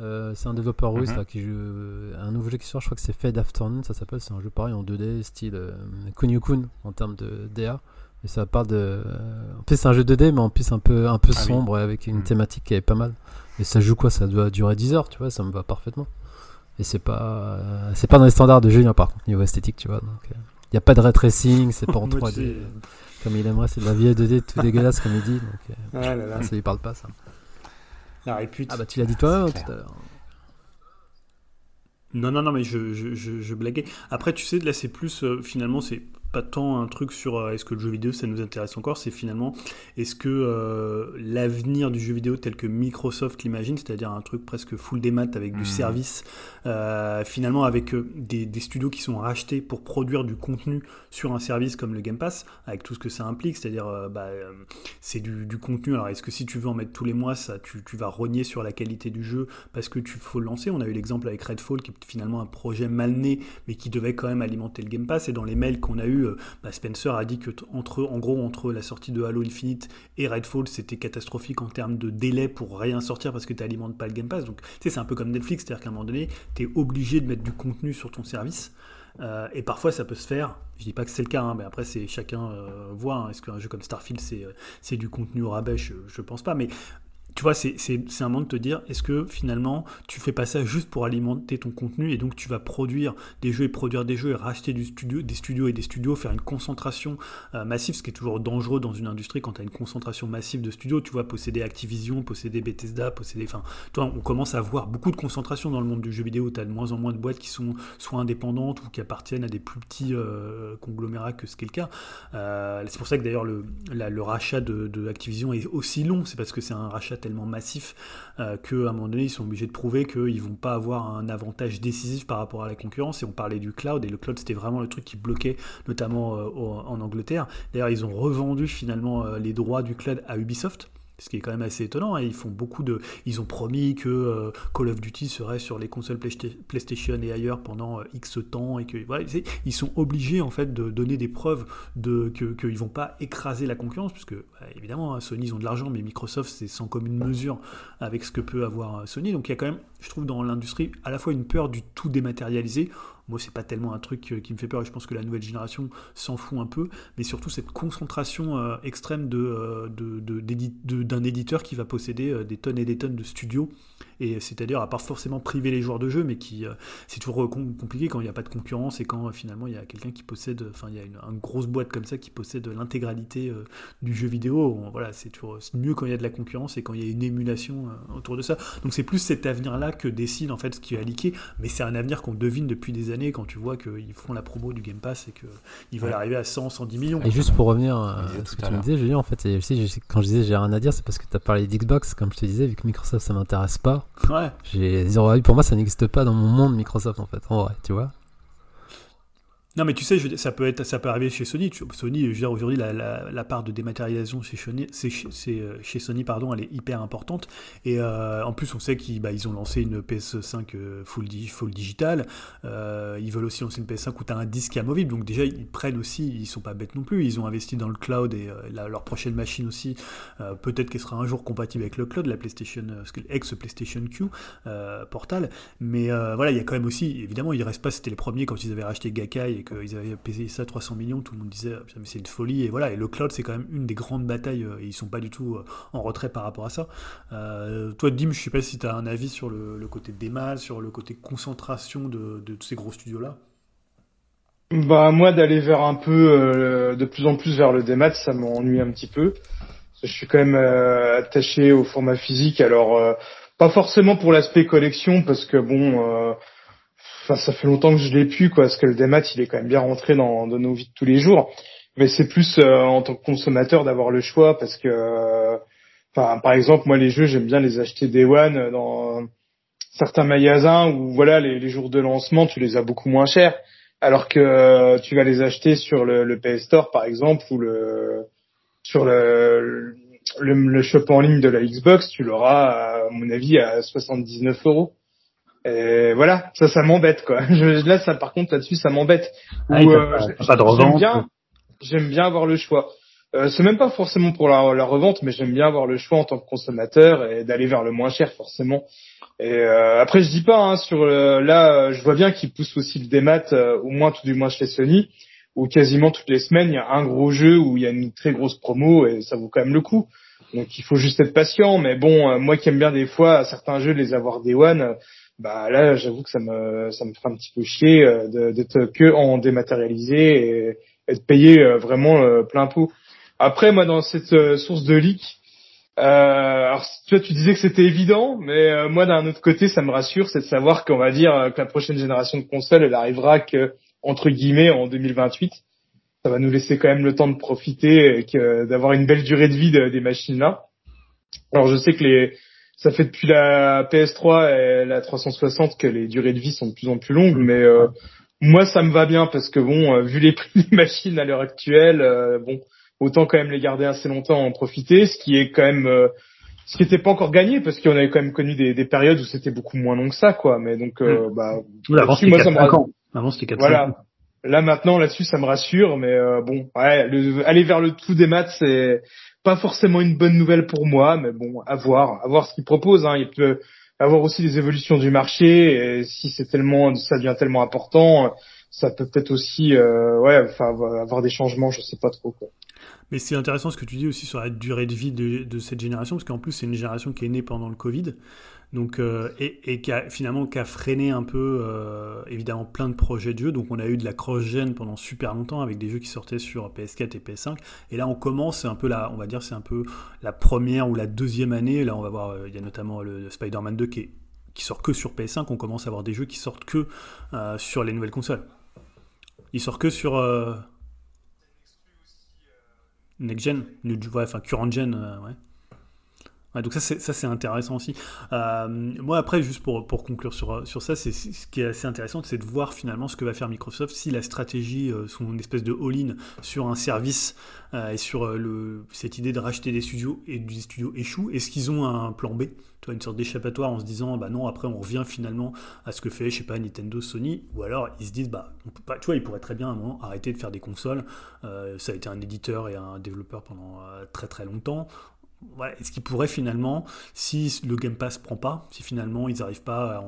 Euh, c'est un développeur russe Mhm. là, qui joue euh, un nouveau jeu qui sort, je crois que c'est Fade Afternoon, ça s'appelle, c'est un jeu pareil en 2D, style euh, Kunio-kun en termes de DA. Et ça parle de. euh, En plus, c'est un jeu 2D, mais en plus un peu, un peu Ah sombre avec une Mhm. thématique qui est pas mal. Et ça joue quoi? Ça doit durer 10 heures, tu vois, ça me va parfaitement. Et c'est pas, c'est pas dans les standards de Julien par contre, niveau esthétique, tu vois. Donc, n'y a pas de ray tracing, c'est pas en Moi, 3D. tu sais. Comme il aimerait, c'est de la vieille 2D tout [laughs] dégueulasse, comme il dit. Donc, euh, Ah là là, ça lui parle pas, ça. Ah bah, tu l'as dit toi tout à l'heure. Non, non, non, mais je, je, je, je blaguais. Après, tu sais, là, c'est plus, euh, finalement, c'est pas tant un truc sur euh, est-ce que le jeu vidéo, ça nous intéresse encore, c'est finalement, est-ce que euh, l'avenir du jeu vidéo tel que Microsoft l'imagine, c'est-à-dire un truc presque full des maths avec du Mhm. service, euh, finalement avec des, des studios qui sont rachetés pour produire du contenu sur un service comme le Game Pass, avec tout ce que ça implique, c'est-à-dire, bah, c'est du, du contenu. Alors, est-ce que si tu veux en mettre tous les mois, ça, tu, tu vas rogner sur la qualité du jeu parce que tu faut le lancer? On a eu l'exemple avec Redfall, qui est finalement un projet mal né, mais qui devait quand même alimenter le Game Pass. Et dans les mails qu'on a eu, euh, bah, Spencer a dit que entre, en gros, entre la sortie de Halo Infinite et Redfall, c'était catastrophique en termes de délai pour rien sortir parce que tu alimentes pas le Game Pass. Donc, tu sais, c'est un peu comme Netflix, c'est-à-dire qu'à un moment donné, tu es obligé de mettre du contenu sur ton service. Euh, et parfois ça peut se faire, je dis pas que c'est le cas, hein, mais après chacun euh, voit, hein. est-ce qu'un jeu comme Starfield c'est, c'est du contenu au rabais, je, je pense pas, mais tu vois, c'est, un moment de te dire, est-ce que finalement tu fais pas ça juste pour alimenter ton contenu et donc tu vas produire des jeux et produire des jeux et racheter du studio, des studios et des studios, faire une concentration euh, massive, ce qui est toujours dangereux dans une industrie quand tu as une concentration massive de studios, tu vois, posséder Activision, posséder Bethesda, posséder, enfin, toi, on commence à voir beaucoup de concentration dans le monde du jeu vidéo, tu as de moins en moins de boîtes qui sont soit indépendantes ou qui appartiennent à des plus petits euh, conglomérats que ce qui est le cas. Euh, c'est pour ça que d'ailleurs le, le rachat de, de Activision est aussi long, c'est parce que c'est un rachat tellement massif euh, qu'à un moment donné ils sont obligés de prouver qu'ils vont pas avoir un avantage décisif par rapport à la concurrence. Et on parlait du cloud, et le cloud c'était vraiment le truc qui bloquait, notamment euh, en Angleterre. D'ailleurs ils ont revendu finalement euh, les droits du cloud à Ubisoft. Ce qui est quand même assez étonnant. hein. Ils font beaucoup de. Ils ont promis que euh, Call of Duty serait sur les consoles Playsta- PlayStation et ailleurs pendant euh, X temps et que voilà, ils sont obligés en fait de donner des preuves de que qu'ils vont pas écraser la concurrence puisque bah, évidemment hein, Sony ils ont de l'argent mais Microsoft c'est sans commune mesure avec ce que peut avoir euh, Sony. Donc il y a quand même, je trouve, dans l'industrie à la fois une peur du tout dématérialisé. Moi, c'est pas tellement un truc euh, qui me fait peur et je pense que la nouvelle génération s'en fout un peu, mais surtout cette concentration euh, extrême euh, d'un éditeur qui va posséder des tonnes et des tonnes de studios. Et c'est-à-dire, à part forcément priver les joueurs de jeu, mais qui euh, c'est toujours com- compliqué quand il n'y a pas de concurrence et quand euh, finalement il y a quelqu'un qui possède, enfin il y a une, une grosse boîte comme ça qui possède l'intégralité euh, du jeu vidéo. On- voilà, c'est toujours mieux quand il y a de la concurrence et quand il y a une émulation euh, autour de ça. Donc c'est plus cet avenir-là que décide en fait ce qui est liqué, mais c'est un avenir qu'on devine depuis des années quand tu vois qu'ils font la promo du Game Pass et qu'ils veulent Ouais. arriver à 100, 110 millions. Et juste pour revenir à ce que tu me disais, Julien, en fait, et aussi, je- quand je disais j'ai rien à dire, c'est parce que tu as parlé d'Xbox, comme je te disais, vu que Microsoft ça m'intéresse pas. Ouais. J'ai zéro. Pour moi, ça n'existe pas dans mon monde Microsoft, en fait, en vrai, tu vois. Non, mais tu sais, ça peut être, ça peut arriver chez Sony. Sony, je veux dire, aujourd'hui, la, la, la part de dématérialisation chez Sony, euh, chez Sony, pardon, elle est hyper importante. Et euh, en plus, on sait qu'ils bah, ils ont lancé une PS5 euh, full, full digital. Ils veulent aussi lancer une PS5 où tu as un disque amovible. Donc déjà, ils prennent aussi, ils sont pas bêtes non plus. Ils ont investi dans le cloud et leur prochaine machine aussi. peut-être qu'elle sera un jour compatible avec le cloud, la PlayStation, ex-PlayStation Q Portal. Mais voilà, il y a quand même aussi, évidemment, il reste pas, c'était les premiers quand ils avaient racheté Gakkai et qu'ils avaient payé ça 300 millions, tout le monde disait, Ah, mais c'est une folie. Et voilà, et le cloud, c'est quand même une des grandes batailles, euh, et ils sont pas du tout euh, en retrait par rapport à ça. Euh, toi, Dim, je sais pas si tu as un avis sur le, le côté démal, sur le côté concentration de, de ces gros studios-là. Bah moi d'aller vers un peu de plus en plus vers le démat, ça m'ennuie un petit peu. Je suis quand même attaché au format physique. Alors pas forcément pour l'aspect collection parce que bon, enfin ça fait longtemps que je l'ai pu quoi. Parce que le démat il est quand même bien rentré dans, nos vies de tous les jours. Mais c'est plus euh, en tant que consommateur d'avoir le choix parce que, euh, enfin par exemple moi les jeux j'aime bien les acheter day one dans certains magasins où voilà les, les jours de lancement tu les as beaucoup moins chers alors que euh, tu vas les acheter sur le, le PS Store par exemple ou le sur le, le, le shop en ligne de la Xbox, tu l'auras à mon avis à 79 euros. Et voilà, ça, ça m'embête quoi. [laughs] Je, là, ça, par contre, là-dessus, ça m'embête. Ah, euh, j'aime bien, j'aime bien avoir le choix. Euh, c'est même pas forcément pour la, la revente, mais j'aime bien avoir le choix en tant que consommateur et d'aller vers le moins cher forcément. Et euh, après, je dis pas hein, sur le- là, je vois bien qu'ils poussent aussi le démat, euh, au moins tout du moins chez Sony, où quasiment toutes les semaines il y a un gros jeu où il y a une très grosse promo et ça vaut quand même le coup. Donc il faut juste être patient. Mais bon, euh, moi qui aime bien des fois certains jeux les avoir des one, bah là, j'avoue que ça me ça me fera un petit peu chier euh, d'être que en dématérialisé et, et de payer euh, vraiment euh, plein pot. Après, moi, dans cette source de leak, euh, alors tu vois, tu disais que c'était évident, mais moi, d'un autre côté, ça me rassure, c'est de savoir qu'on va dire que la prochaine génération de consoles, elle arrivera que entre guillemets en 2028. Ça va nous laisser quand même le temps de profiter et d'avoir une belle durée de vie de- des machines là. Alors je sais que les ça fait depuis la PS3 et la 360 que les durées de vie sont de plus en plus longues, mais euh, moi ça me va bien parce que bon, euh, vu les [laughs] prix des machines à l'heure actuelle, euh, bon, autant quand même les garder assez longtemps, en profiter, ce qui est quand même euh, ce qui n'était pas encore gagné parce qu'on avait quand même connu des, des périodes où c'était beaucoup moins long que ça, quoi. Mais donc, euh, bah, moi, ça me 4-5 rassure. Avant, c'était 4 Voilà. Là maintenant là-dessus ça me rassure, mais euh, bon, ouais, le- aller vers le tout des maths c'est pas forcément une bonne nouvelle pour moi, mais bon, à voir, à voir ce qu'ils proposent. Hein. Il peut avoir aussi les évolutions du marché, et si c'est tellement, ça devient tellement important, ça peut peut-être aussi, euh, ouais, enfin avoir des changements, je sais pas trop quoi. Mais c'est intéressant ce que tu dis aussi sur la durée de vie de, cette génération, parce qu'en plus, c'est une génération qui est née pendant le Covid. Donc, euh, et, qui a finalement qui a freiné un peu euh, évidemment plein de projets de jeux. Donc on a eu de la cross-gen pendant super longtemps avec des jeux qui sortaient sur PS4 et PS5. Et là on commence, c'est un peu la, on va dire c'est un peu la première ou la deuxième année. Là on va voir, euh, il y a notamment le, Spider-Man 2 qui, sort que sur PS5. On commence à avoir des jeux qui sortent que sur les nouvelles consoles. Il sort que sur Next Gen, ouais, enfin Current Gen, euh, ouais. Ouais, donc ça c'est intéressant aussi. Euh, moi après juste pour, pour conclure sur, sur ça, c'est ce qui est assez intéressant, c'est de voir finalement ce que va faire Microsoft si la stratégie, euh, son espèce de all-in sur un service euh, et sur le, cette idée de racheter des studios et des studios échoue. Est-ce qu'ils ont un plan B, une sorte d'échappatoire en se disant bah non après on revient finalement à ce que fait je sais pas Nintendo, Sony, ou alors ils se disent bah on tu vois ils pourraient très bien à un moment arrêter de faire des consoles. Ça a été un éditeur et un développeur pendant très très longtemps. Ouais, Est-ce qu'ils pourraient finalement, si le Game Pass prend pas, si finalement ils n'arrivent pas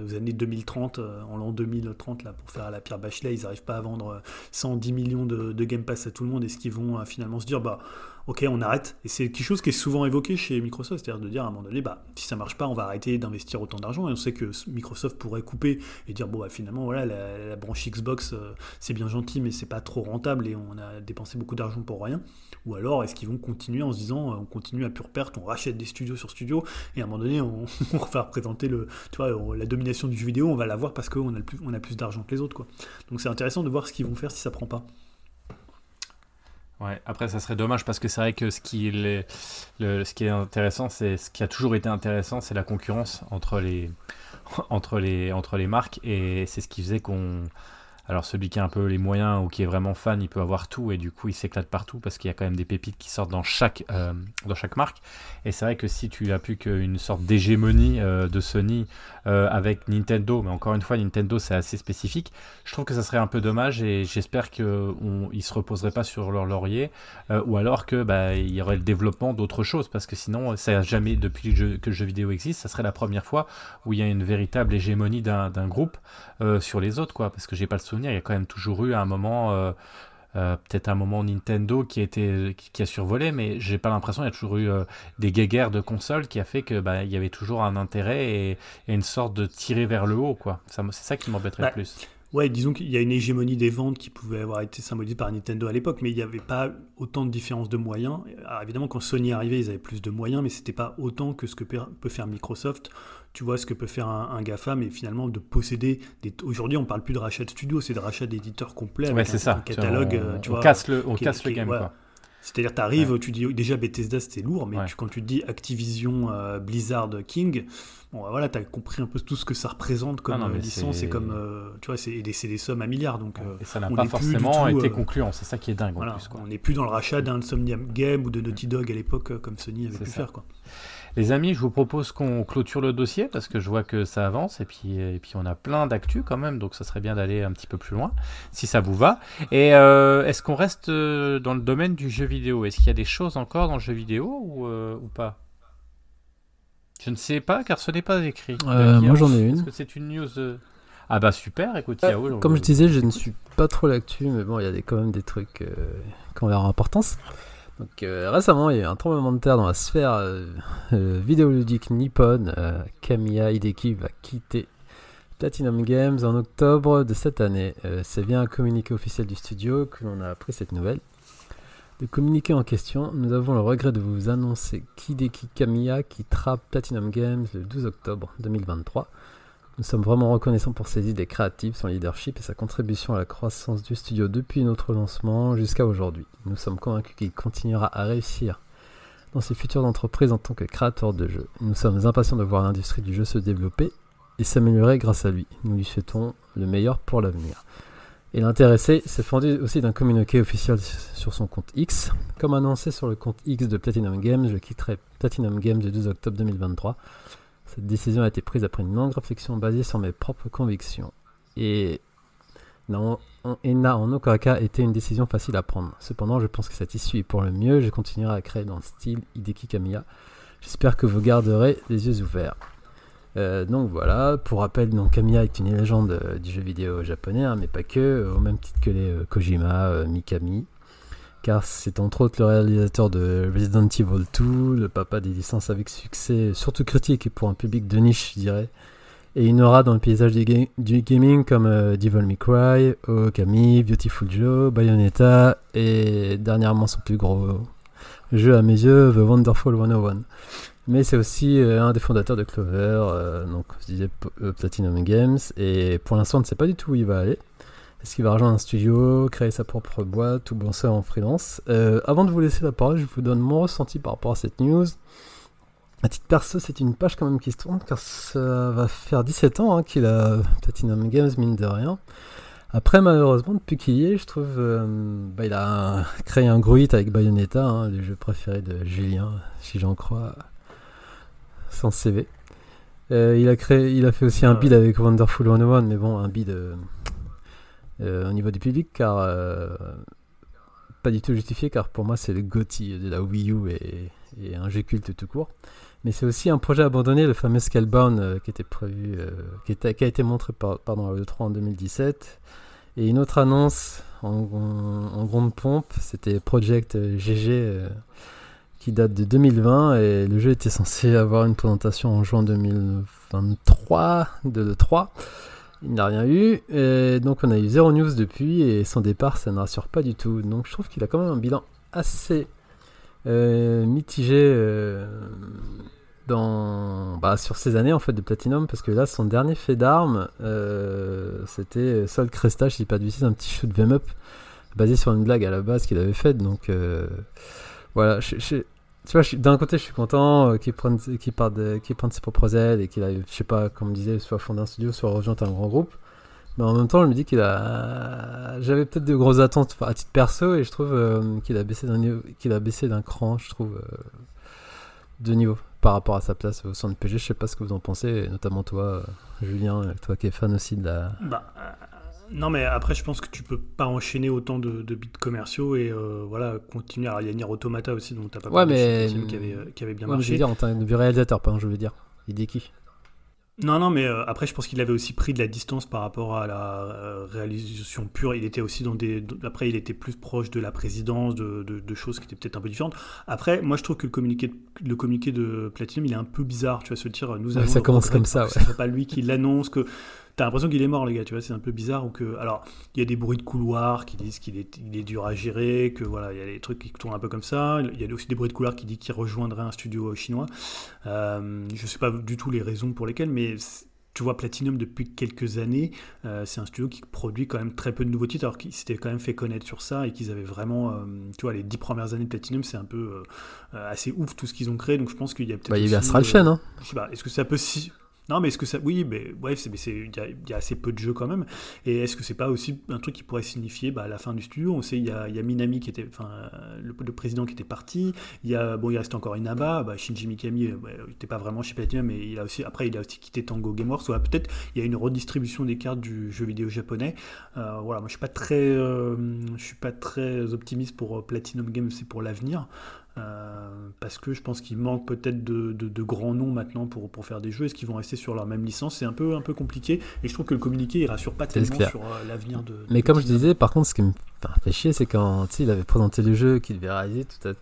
aux années 2030, euh, en l'an 2030, là, pour faire la Pierre Bachelet, ils n'arrivent pas à vendre euh, 110 millions de, de Game Pass à tout le monde, est-ce qu'ils vont euh, finalement se dire, bah, ok, on arrête Et c'est quelque chose qui est souvent évoqué chez Microsoft, c'est-à-dire de dire à un moment donné, bah, si ça marche pas, on va arrêter d'investir autant d'argent, et on sait que Microsoft pourrait couper et dire, bon, bah, finalement, voilà, la, branche Xbox, euh, c'est bien gentil, mais c'est pas trop rentable et on a dépensé beaucoup d'argent pour rien. Ou alors est-ce qu'ils vont continuer en se disant euh, on continue à pure perte, on rachète des studios sur studios et à un moment donné on, [laughs] va représenter le, tu vois, la domination du jeu vidéo, on va l'avoir parce qu'on a, plus, a plus d'argent que les autres. Quoi. Donc c'est intéressant de voir ce qu'ils vont faire si ça prend pas. Après, ça serait dommage parce que c'est vrai que ce qui, est, ce qui est intéressant, c'est ce qui a toujours été intéressant, c'est la concurrence entre les, [laughs] entre les, entre les marques et c'est ce qui faisait qu'on. Alors, celui qui a un peu les moyens ou qui est vraiment fan, il peut avoir tout et du coup, il s'éclate partout parce qu'il y a quand même des pépites qui sortent dans chaque, euh, marque. Et c'est vrai que si tu as plus qu'une sorte d'hégémonie euh, de Sony euh, avec Nintendo, mais encore une fois, Nintendo c'est assez spécifique, je trouve que ça serait un peu dommage et j'espère qu'ils ne se reposeraient pas sur leur laurier ou alors que bah, il y aurait le développement d'autres choses parce que sinon, ça a jamais, depuis que le jeu vidéo existe, ça serait la première fois où il y a une véritable hégémonie d'un groupe euh, sur les autres, quoi. Parce que j'ai pas le souvenir, il y a quand même toujours eu à un moment. euh, euh, peut-être un moment Nintendo qui a, été, qui, qui a survolé, mais j'ai pas l'impression il y a toujours eu des guéguerres de consoles qui a fait que bah, il y avait toujours un intérêt et, et une sorte de tirer vers le haut quoi. C'est ça qui m'embêterait Bah, le plus. Ouais, disons qu'il y a une hégémonie des ventes qui pouvait avoir été symbolisée par Nintendo à l'époque, mais il n'y avait pas autant de différence de moyens. Alors évidemment, quand Sony est arrivé, ils avaient plus de moyens, mais c'était pas autant que ce que peut faire Microsoft. Tu vois ce que peut faire un, un GAFA, mais finalement de posséder des. Aujourd'hui, on parle plus de rachat de studio, c'est de rachat d'éditeurs complets avec Ouais, un, ça. un catalogue. on, euh, tu on vois, casse le, on qui casse le qui game quoi. C'est-à-dire, tu arrives, tu dis déjà Bethesda c'était lourd, mais Ouais. tu- quand tu te dis Activision, euh, Blizzard, King, bon, bah, voilà, tu as compris un peu tout ce que ça représente comme Ah non, euh, licence c'est- et comme. euh, tu vois, c'est des, c'est des sommes à milliards. Donc, euh, Et ça n'a pas forcément tout, été euh, concluant. C'est ça qui est dingue voilà, en plus. Quoi. on n'est plus dans le rachat d'un Insomniac Game ou de Naughty Dog à l'époque, comme Sony avait pu ça. faire. Quoi. Les amis, je vous propose qu'on clôture le dossier parce que je vois que ça avance et puis, et puis on a plein d'actu quand même, donc ça serait bien d'aller un petit peu plus loin si ça vous va. Et euh, est-ce qu'on reste euh, dans le domaine du jeu vidéo? Est-ce qu'il y a des choses encore dans le jeu vidéo ou, euh, ou pas? Je ne sais pas car ce n'est pas écrit. Euh, moi, j'en ai une. Est-ce que c'est une news Ah bah super, écoute, donc, Comme je disais, je ne suis pas trop l'actu, mais bon, il y a des- quand même des trucs qui ont leur importance. Donc, euh, récemment, il y a eu un tremblement de terre dans la sphère euh, euh, vidéoludique nippone. Kamiya Hideki va quitter Platinum Games en octobre de cette année. C'est via un communiqué officiel du studio que l'on a appris cette nouvelle. Le communiqué en question, nous avons le regret de vous annoncer qu'Hideki Kamiya quittera Platinum Games le 12 octobre 2023. Nous sommes vraiment reconnaissants pour ses idées créatives, son leadership et sa contribution à la croissance du studio depuis notre lancement jusqu'à aujourd'hui. Nous sommes convaincus qu'il continuera à réussir dans ses futures entreprises en tant que créateur de jeux. Nous sommes impatients de voir l'industrie du jeu se développer et s'améliorer grâce à lui. Nous lui souhaitons le meilleur pour l'avenir. Et l'intéressé s'est fendu aussi d'un communiqué officiel sur son compte X. Comme annoncé sur le compte X de Platinum Games, je quitterai Platinum Games le 12 octobre 2023. Cette décision a été prise après une longue réflexion basée sur mes propres convictions. Et n'a en, aucun cas été une décision facile à prendre. Cependant, je pense que cette issue est pour le mieux. Je continuerai à créer dans le style Hideki Kamiya. J'espère que vous garderez les yeux ouverts. Euh, donc voilà, pour rappel, Kamiya est une légende euh, du jeu vidéo japonais, hein, mais pas que, au même titre que les euh, Kojima, Mikami, car c'est entre autres le réalisateur de Resident Evil 2, le papa des licences avec succès, surtout critique pour un public de niche, je dirais, et une aura dans le paysage du, ga- du gaming comme euh, Devil May Cry, Okami, Beautiful Joe, Bayonetta, et dernièrement son plus gros jeu à mes yeux, The Wonderful 101. Mais c'est aussi euh, un des fondateurs de Clover, euh, donc je disais Platinum Games, et pour l'instant on ne sait pas du tout où il va aller. Est-ce qu'il va rejoindre un studio, créer sa propre boîte ou bosser en freelance Euh, Avant de vous laisser la parole, je vous donne mon ressenti par rapport à cette news. À titre perso, c'est une page quand même qui se tourne, car ça va faire 17 ans hein, qu'il a Platinum Games, mine de rien. Après, malheureusement, depuis qu'il y est, je trouve, euh, bah, il a créé un gros hit avec Bayonetta, hein, le jeu préféré de Julien, si j'en crois son CV. Euh, il, a créé, il a fait aussi un bid avec Wonderful 101, mais bon, un bid euh, euh, au niveau du public, car euh, pas du tout justifié, car pour moi c'est le GOTY de la Wii U et, un jeu culte tout court. Mais c'est aussi un projet abandonné, le fameux Scalebound euh, qui était prévu, qui, a été montré par, pardon, à l'E3 en 2017. Et une autre annonce en, en- grande pompe, c'était Project GG qui date de 2020 et le jeu était censé avoir une présentation en juin 2023 de l'E3. Il n'a rien eu, et donc on a eu zéro news depuis et son départ ça ne rassure pas du tout. Donc je trouve qu'il a quand même un bilan assez euh, mitigé euh, dans, bah, sur ces années en fait de Platinum parce que là son dernier fait d'armes euh, c'était Sol Cresta, je dis pas du c'est un petit shoot 'em up basé sur une blague à la base qu'il avait faite donc voilà, tu vois, je d'un côté, je suis content euh, qu'il prenne, prenne ses propres ailes et qu'il a, je sais pas, comme on disait, soit fondé un studio, soit rejoint un grand groupe. Mais en même temps, je me dis qu'il a, j'avais peut-être de grosses attentes à titre perso et je trouve euh, qu'il a baissé d'un cran, je trouve, euh, de niveau par rapport à sa place au sein de PG. Je sais pas ce que vous en pensez, notamment toi, Julien, toi qui es fan aussi de la. Bah, non, mais après, je pense que tu peux pas enchaîner autant de, de bits commerciaux et euh, voilà, continuer. Alors, il y a Nier Automata aussi, dont tu pas Ouais, parlé, mais- qui avait, euh, qui avait bien Ouais, mais je veux marché. dire en tant que réalisateur, pas un je veux dire. Il dit qui Non, non, mais euh, après, je pense qu'il avait aussi pris de la distance par rapport à la euh, réalisation pure. Il était aussi dans des. Après, il était plus proche de la présidence, de, de- de choses qui étaient peut-être un peu différentes. Après, moi, je trouve que le communiqué, de- le communiqué de Platinum, il est un peu bizarre. Tu vas se dire, nous Ouais, allons. ça commence comme ça, que Ce pas lui qui l'annonce, que. T'as l'impression qu'il est mort, les gars, tu vois, c'est un peu bizarre. Ou que, alors, il y a des bruits de couloir qui disent qu'il est, il est dur à gérer, que voilà, il y a des trucs qui tournent un peu comme ça. Il y a aussi des bruits de couloir qui disent qu'il rejoindrait un studio euh, chinois. Euh, je sais pas du tout les raisons pour lesquelles, mais tu vois, Platinum, depuis quelques années, euh, c'est un studio qui produit quand même très peu de nouveaux titres, alors qu'ils s'étaient quand même fait connaître sur ça et qu'ils avaient vraiment, euh, tu vois, les dix premières années de Platinum, c'est un peu euh, assez ouf tout ce qu'ils ont créé, donc je pense qu'il y a peut-être. Bah, il y a Astral Chain, hein. je sais pas, est-ce que ça peut si. Non, mais est-ce que ça. Oui, mais bref, c'est- il y, a- assez peu de jeux quand même. Et est-ce que c'est pas aussi un truc qui pourrait signifier bah, la fin du studio? On sait, il y a, y a Minami qui était. Enfin, le, président qui était parti. Il y a. Bon, il reste encore Inaba. Bah, Shinji Mikami, ouais, il n'était pas vraiment chez Platinum, mais il a aussi, après, il a aussi quitté Tango Gameworks. Soit peut-être il y a une redistribution des cartes du jeu vidéo japonais. Euh, voilà, moi je suis pas très, euh, je suis pas très optimiste pour Platinum Games, c'est pour l'avenir. Euh, parce que je pense qu'il manque peut-être de, de- de grands noms maintenant pour, pour faire des jeux. Est-ce qu'ils vont rester sur leur même licence? C'est un peu, un peu compliqué. Et je trouve que le communiqué il rassure pas tellement clair. sur euh, l'avenir de. de Mais comme je disais, par contre, ce qui me fait chier, c'est quand il avait présenté le jeu qu'il devait réaliser tout à,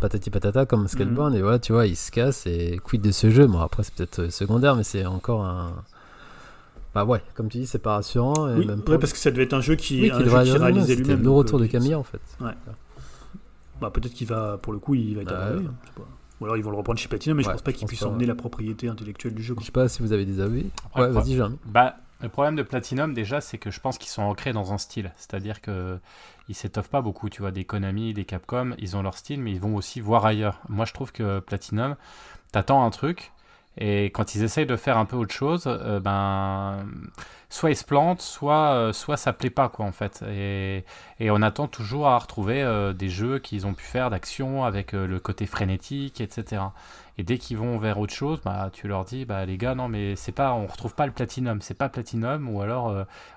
patati patata comme Scalebound, et voilà, tu vois, il se casse et quid de ce jeu. Bon, après, c'est peut-être euh, secondaire, mais c'est encore un. Bah ouais, comme tu dis, c'est pas rassurant. Et Oui, même ouais, parce que ça devait être un jeu qui, Oui, un jeu qui réalisait C'était lui-même. le retour de Camilla en fait. Bah, peut-être qu'il va, pour le coup, il va être Bah, abandonné, ouais. hein, je pas. Ou alors ils vont le reprendre chez Platinum, mais je Ouais, pense pas je qu'ils puissent emmener la propriété intellectuelle du jeu. Je quoi. sais pas si vous avez des avis. Après, Ouais, vas-y, Jérémy. Bah, le problème de Platinum, déjà, c'est que je pense qu'ils sont ancrés dans un style. C'est-à-dire que ils s'étoffent pas beaucoup. Tu vois, des Konami, des Capcom, ils ont leur style, mais ils vont aussi voir ailleurs. Moi, je trouve que Platinum, t'attends un truc, et quand ils essayent de faire un peu autre chose, euh, ben, soit ils se plantent, soit, euh, soit ça plaît pas, quoi, en fait. Et, on attend toujours à retrouver euh, des jeux qu'ils ont pu faire d'action avec euh, le côté frénétique, etc. Et dès qu'ils vont vers autre chose, bah, tu leur dis, bah, les gars, non, mais c'est pas, on retrouve pas le platinum, c'est pas platinum, ou alors,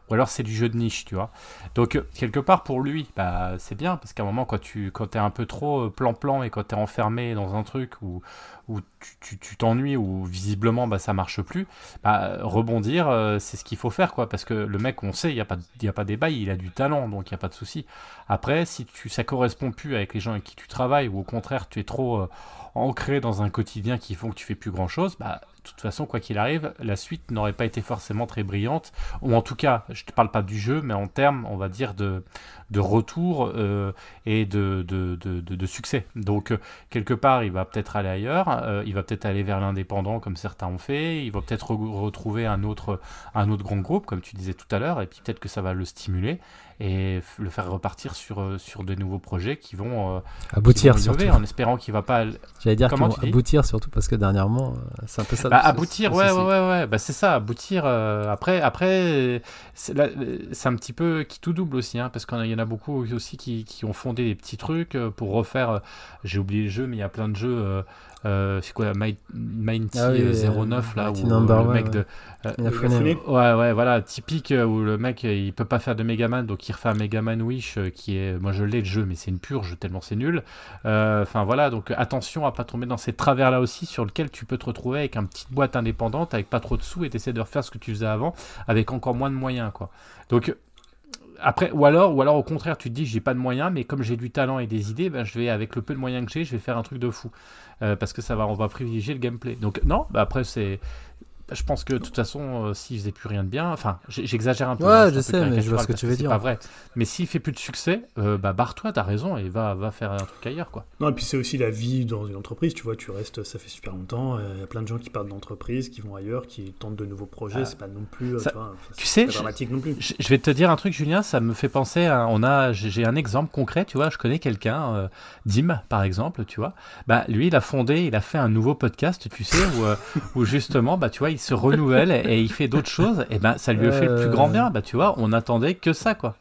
ou alors c'est du jeu de niche, tu vois. Donc, quelque part, pour lui, bah, c'est bien, parce qu'à un moment, quand tu quand t'es un peu trop plan-plan et quand t'es enfermé dans un truc où, où tu- t'ennuies, où visiblement, bah, ça marche plus, bah, rebondir, euh, c'est ce qu'il faut faire, quoi, parce que le mec, on sait, il n'y a, pas a pas débat, il a du talent, donc il n'y a pas de souci. Après, si tu, ça correspond plus avec les gens avec qui tu travailles, ou au contraire, tu es trop euh, ancré dans un quotidien qui font que tu fais plus grand chose, bah, de toute façon, quoi qu'il arrive, la suite n'aurait pas été forcément très brillante. Ou en tout cas, je te parle pas du jeu, mais en termes, on va dire, de, de retour euh, et de, de, de, succès. Donc, euh, quelque part, il va peut-être aller ailleurs, euh, il va peut-être aller vers l'indépendant, comme certains ont fait, il va peut-être re- retrouver un autre, un autre grand groupe, comme tu disais tout à l'heure, et puis peut-être que ça va le stimuler et le faire repartir sur, sur de nouveaux projets qui vont, euh, qui Aboutir surtout. en espérant qu'il va pas J'allais dire qu'ils Comment vont aboutir surtout parce que dernièrement, c'est un peu ça. Bah, aboutir, ouais, ouais, ouais, ouais. Bah, c'est ça, aboutir. euh, après, après c'est là, c'est un petit peu qui tout double aussi, hein, parce qu'il y en a beaucoup aussi qui, qui ont fondé des petits trucs euh, pour refaire. euh, J'ai oublié le jeu, mais il y a plein de jeux. Euh, euh, c'est quoi, Mighty Ah oui, euh, euh, 09, là, Mighty où Number le One, mec ouais. de. euh. Ouais, ouais, voilà, typique euh, où le mec euh, il peut pas faire de Megaman, donc il refait un Megaman Wish euh, qui est. Moi je l'ai le jeu, mais c'est une purge tellement c'est nul. Euh, Enfin voilà, donc attention à pas tomber dans ces travers là aussi sur lequel tu peux te retrouver avec une petite boîte indépendante, avec pas trop de sous et t'essaies de refaire ce que tu faisais avant avec encore moins de moyens quoi. Donc. Après, ou alors, ou alors au contraire, tu te dis j'ai pas de moyens, mais comme j'ai du talent et des idées, ben, je vais avec le peu de moyens que j'ai, je vais faire un truc de fou, Euh, parce que ça va, on va privilégier le gameplay. Donc non, bah après c'est, je pense que de toute façon, euh, s'il faisait plus rien de bien, enfin, j'exagère un peu. Ouais, hein, je sais, mais je vois ce que tu veux c'est dire, pas vrai. Mais s'il fait plus de succès, euh, bah barre-toi, t'as raison, et va, va faire un truc ailleurs, quoi. Non, et puis c'est aussi la vie dans une entreprise, tu vois, tu restes, ça fait super longtemps, euh, il y a plein de gens qui partent d'entreprise, qui vont ailleurs, qui tentent de nouveaux projets, Ah. c'est pas non plus, euh, Ça- tu vois, tu c'est sais, pas je- dramatique non plus. Je je vais te dire un truc, Julien, ça me fait penser à. On a, j'ai un exemple concret, tu vois. Je connais quelqu'un, euh, Dim, par exemple, tu vois. Bah, lui, il a fondé, il a fait un nouveau podcast, tu sais, où, euh, où justement, bah, tu vois, il se renouvelle et, il fait d'autres choses. Et ben, ça lui a fait le plus grand bien. Bah, tu vois, on attendait que ça, quoi.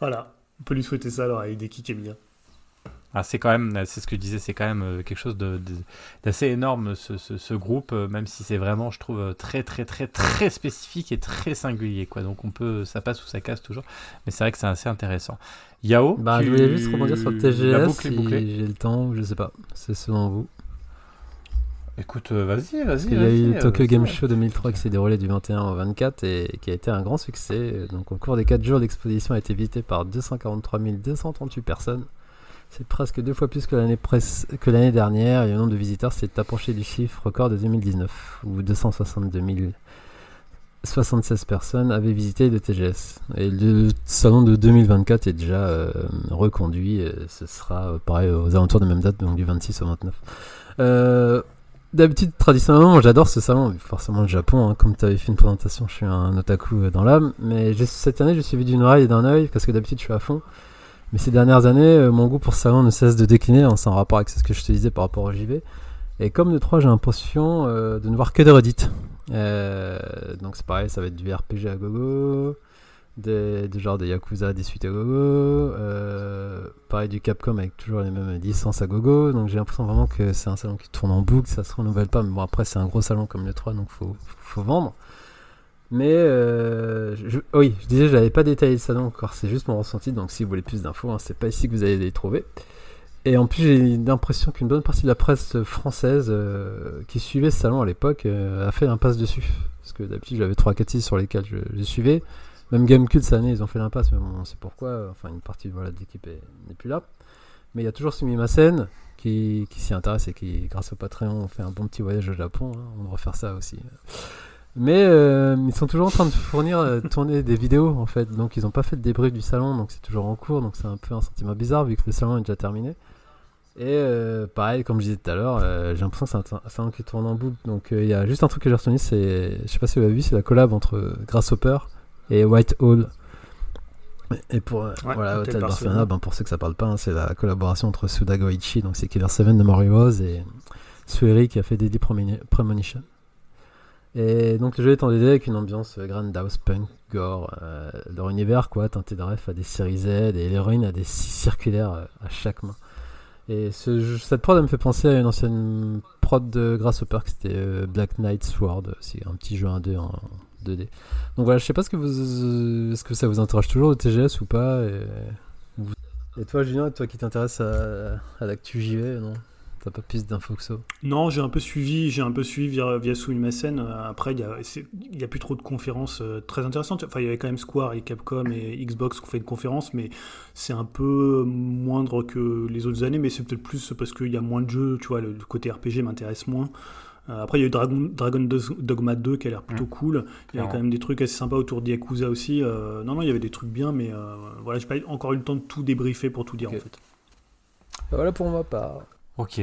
Voilà, on peut lui souhaiter ça alors avec des kicks et bien. Ah, c'est quand même, c'est ce que je disais, c'est quand même euh, quelque chose de- de- d'assez énorme ce, ce- ce groupe, euh, même si c'est vraiment, je trouve, euh, très très très très spécifique et très singulier, quoi. Donc on peut, ça passe ou ça casse toujours, mais c'est vrai que c'est assez intéressant. Yao, Bah, tu- je voulais juste rebondir sur le la TGS boucle est si j'ai le temps, je sais pas. C'est selon vous. Écoute, euh, vas-y, vas-y. Il y a eu le Tokyo euh, Game. Show 2003 qui s'est déroulé du 21 au 24 et qui a été un grand succès. Donc au cours des 4 jours, l'exposition a été visitée par 243 238 personnes. C'est presque deux fois plus que l'année presse- que l'année dernière et le nombre de visiteurs s'est approché du chiffre record de 2019 où 262 076 personnes avaient visité le TGS. Et le salon de 2024 est déjà euh, reconduit. Ce sera euh, pareil aux alentours de même date, donc du 26 au 29. Euh, D'habitude, traditionnellement, j'adore ce salon. Forcément, le Japon, hein, comme tu avais fait une présentation, je suis un otaku euh, dans l'âme. Mais cette année, je suis vu d'une oreille et d'un œil parce que d'habitude, je suis à fond. Mais ces dernières années, euh, mon goût pour ce salon ne cesse de décliner. hein, c'est en rapport avec ce que je te disais par rapport au JV. Et comme le 3, j'ai l'impression euh, de ne voir que des redites. Donc c'est pareil, ça va être du RPG à gogo, des, des genres des Yakuza, des suites à gogo, euh, pareil du Capcom avec toujours les mêmes licences à gogo. Donc j'ai l'impression vraiment que c'est un salon qui tourne en boucle, ça se renouvelle pas. Mais bon, après, c'est un gros salon comme le 3, donc faut, faut vendre. Mais euh, oui, je disais, je n'avais pas détaillé le salon encore, c'est juste mon ressenti. Donc si vous voulez plus d'infos, hein, c'est pas ici que vous allez les trouver. Et en plus, j'ai l'impression qu'une bonne partie de la presse française euh, qui suivait ce salon à l'époque a fait l'impasse dessus. Parce que d'habitude, j'avais 3-4 sites sur lesquels je, je suivais. Même Gamecube cette année, ils ont fait l'impasse, mais on sait pourquoi. Enfin, une partie de l'équipe est- n'est plus là. Mais il y a toujours Sumimasen qui, qui s'y intéressent et qui, grâce au Patreon, fait un bon petit voyage au Japon. hein. On devrait faire ça aussi. Mais euh, ils sont toujours en train de fournir, euh, tourner des vidéos en fait. Donc ils n'ont pas fait de débrief du salon, donc c'est toujours en cours. Donc c'est un peu un sentiment bizarre vu que le salon est déjà terminé. Et euh, pareil, comme je disais tout à l'heure, euh, j'ai l'impression que c'est un, salon qui tourne en boucle. Donc il y a juste un truc que j'ai retenu, c'est, je sais pas si vous avez vu, c'est la collab entre Grasshopper et Whitehall. Et pour euh, Ouais, voilà, Hotel Hotel Barcelona, ben, pour ceux que ça parle pas, hein, c'est la collaboration entre Suda Goichi, donc c'est Killer 7 de Rose, et Sueri qui a fait Deadly Premoni- Premonition. Et donc le jeu est en DD avec une ambiance euh, grindhouse, punk, gore, euh, leur univers quoi, teinté de ref à des séries Z, et l'héroïne a des scies circulaires euh, à chaque main. Et ce jeu- cette prod elle me fait penser à une ancienne prod de Grasshopper c'était Black Knight Sword, c'est un petit jeu 1D en 2D. Donc voilà, je sais pas ce que vous, est-ce que ça vous intéresse toujours le TGS ou pas et, vous- et toi Julien, toi qui t'intéresses à, à l'actu JV, non? T'as pas plus d'infos que ça? Non, j'ai un peu suivi, j'ai un peu suivi via, via Sumimasen. Après, il y a, c'est- il y a plus trop de conférences euh, très intéressantes. Enfin, il y avait quand même Square et Capcom et Xbox qui ont fait une conférence, mais c'est un peu moindre que les autres années. Mais c'est peut-être plus parce qu'il y a moins de jeux, tu vois, le, le côté RPG m'intéresse moins. Euh, après, il y a eu Dragon, Dragon Dogma 2 qui a l'air plutôt Mm. cool. Il y a quand même des trucs assez sympas autour de Yakuza aussi. Euh, non, non, il y avait des trucs bien, mais euh, voilà, j'ai pas encore eu le temps de tout débriefer pour tout dire en fait. Voilà pour ma part. Ok.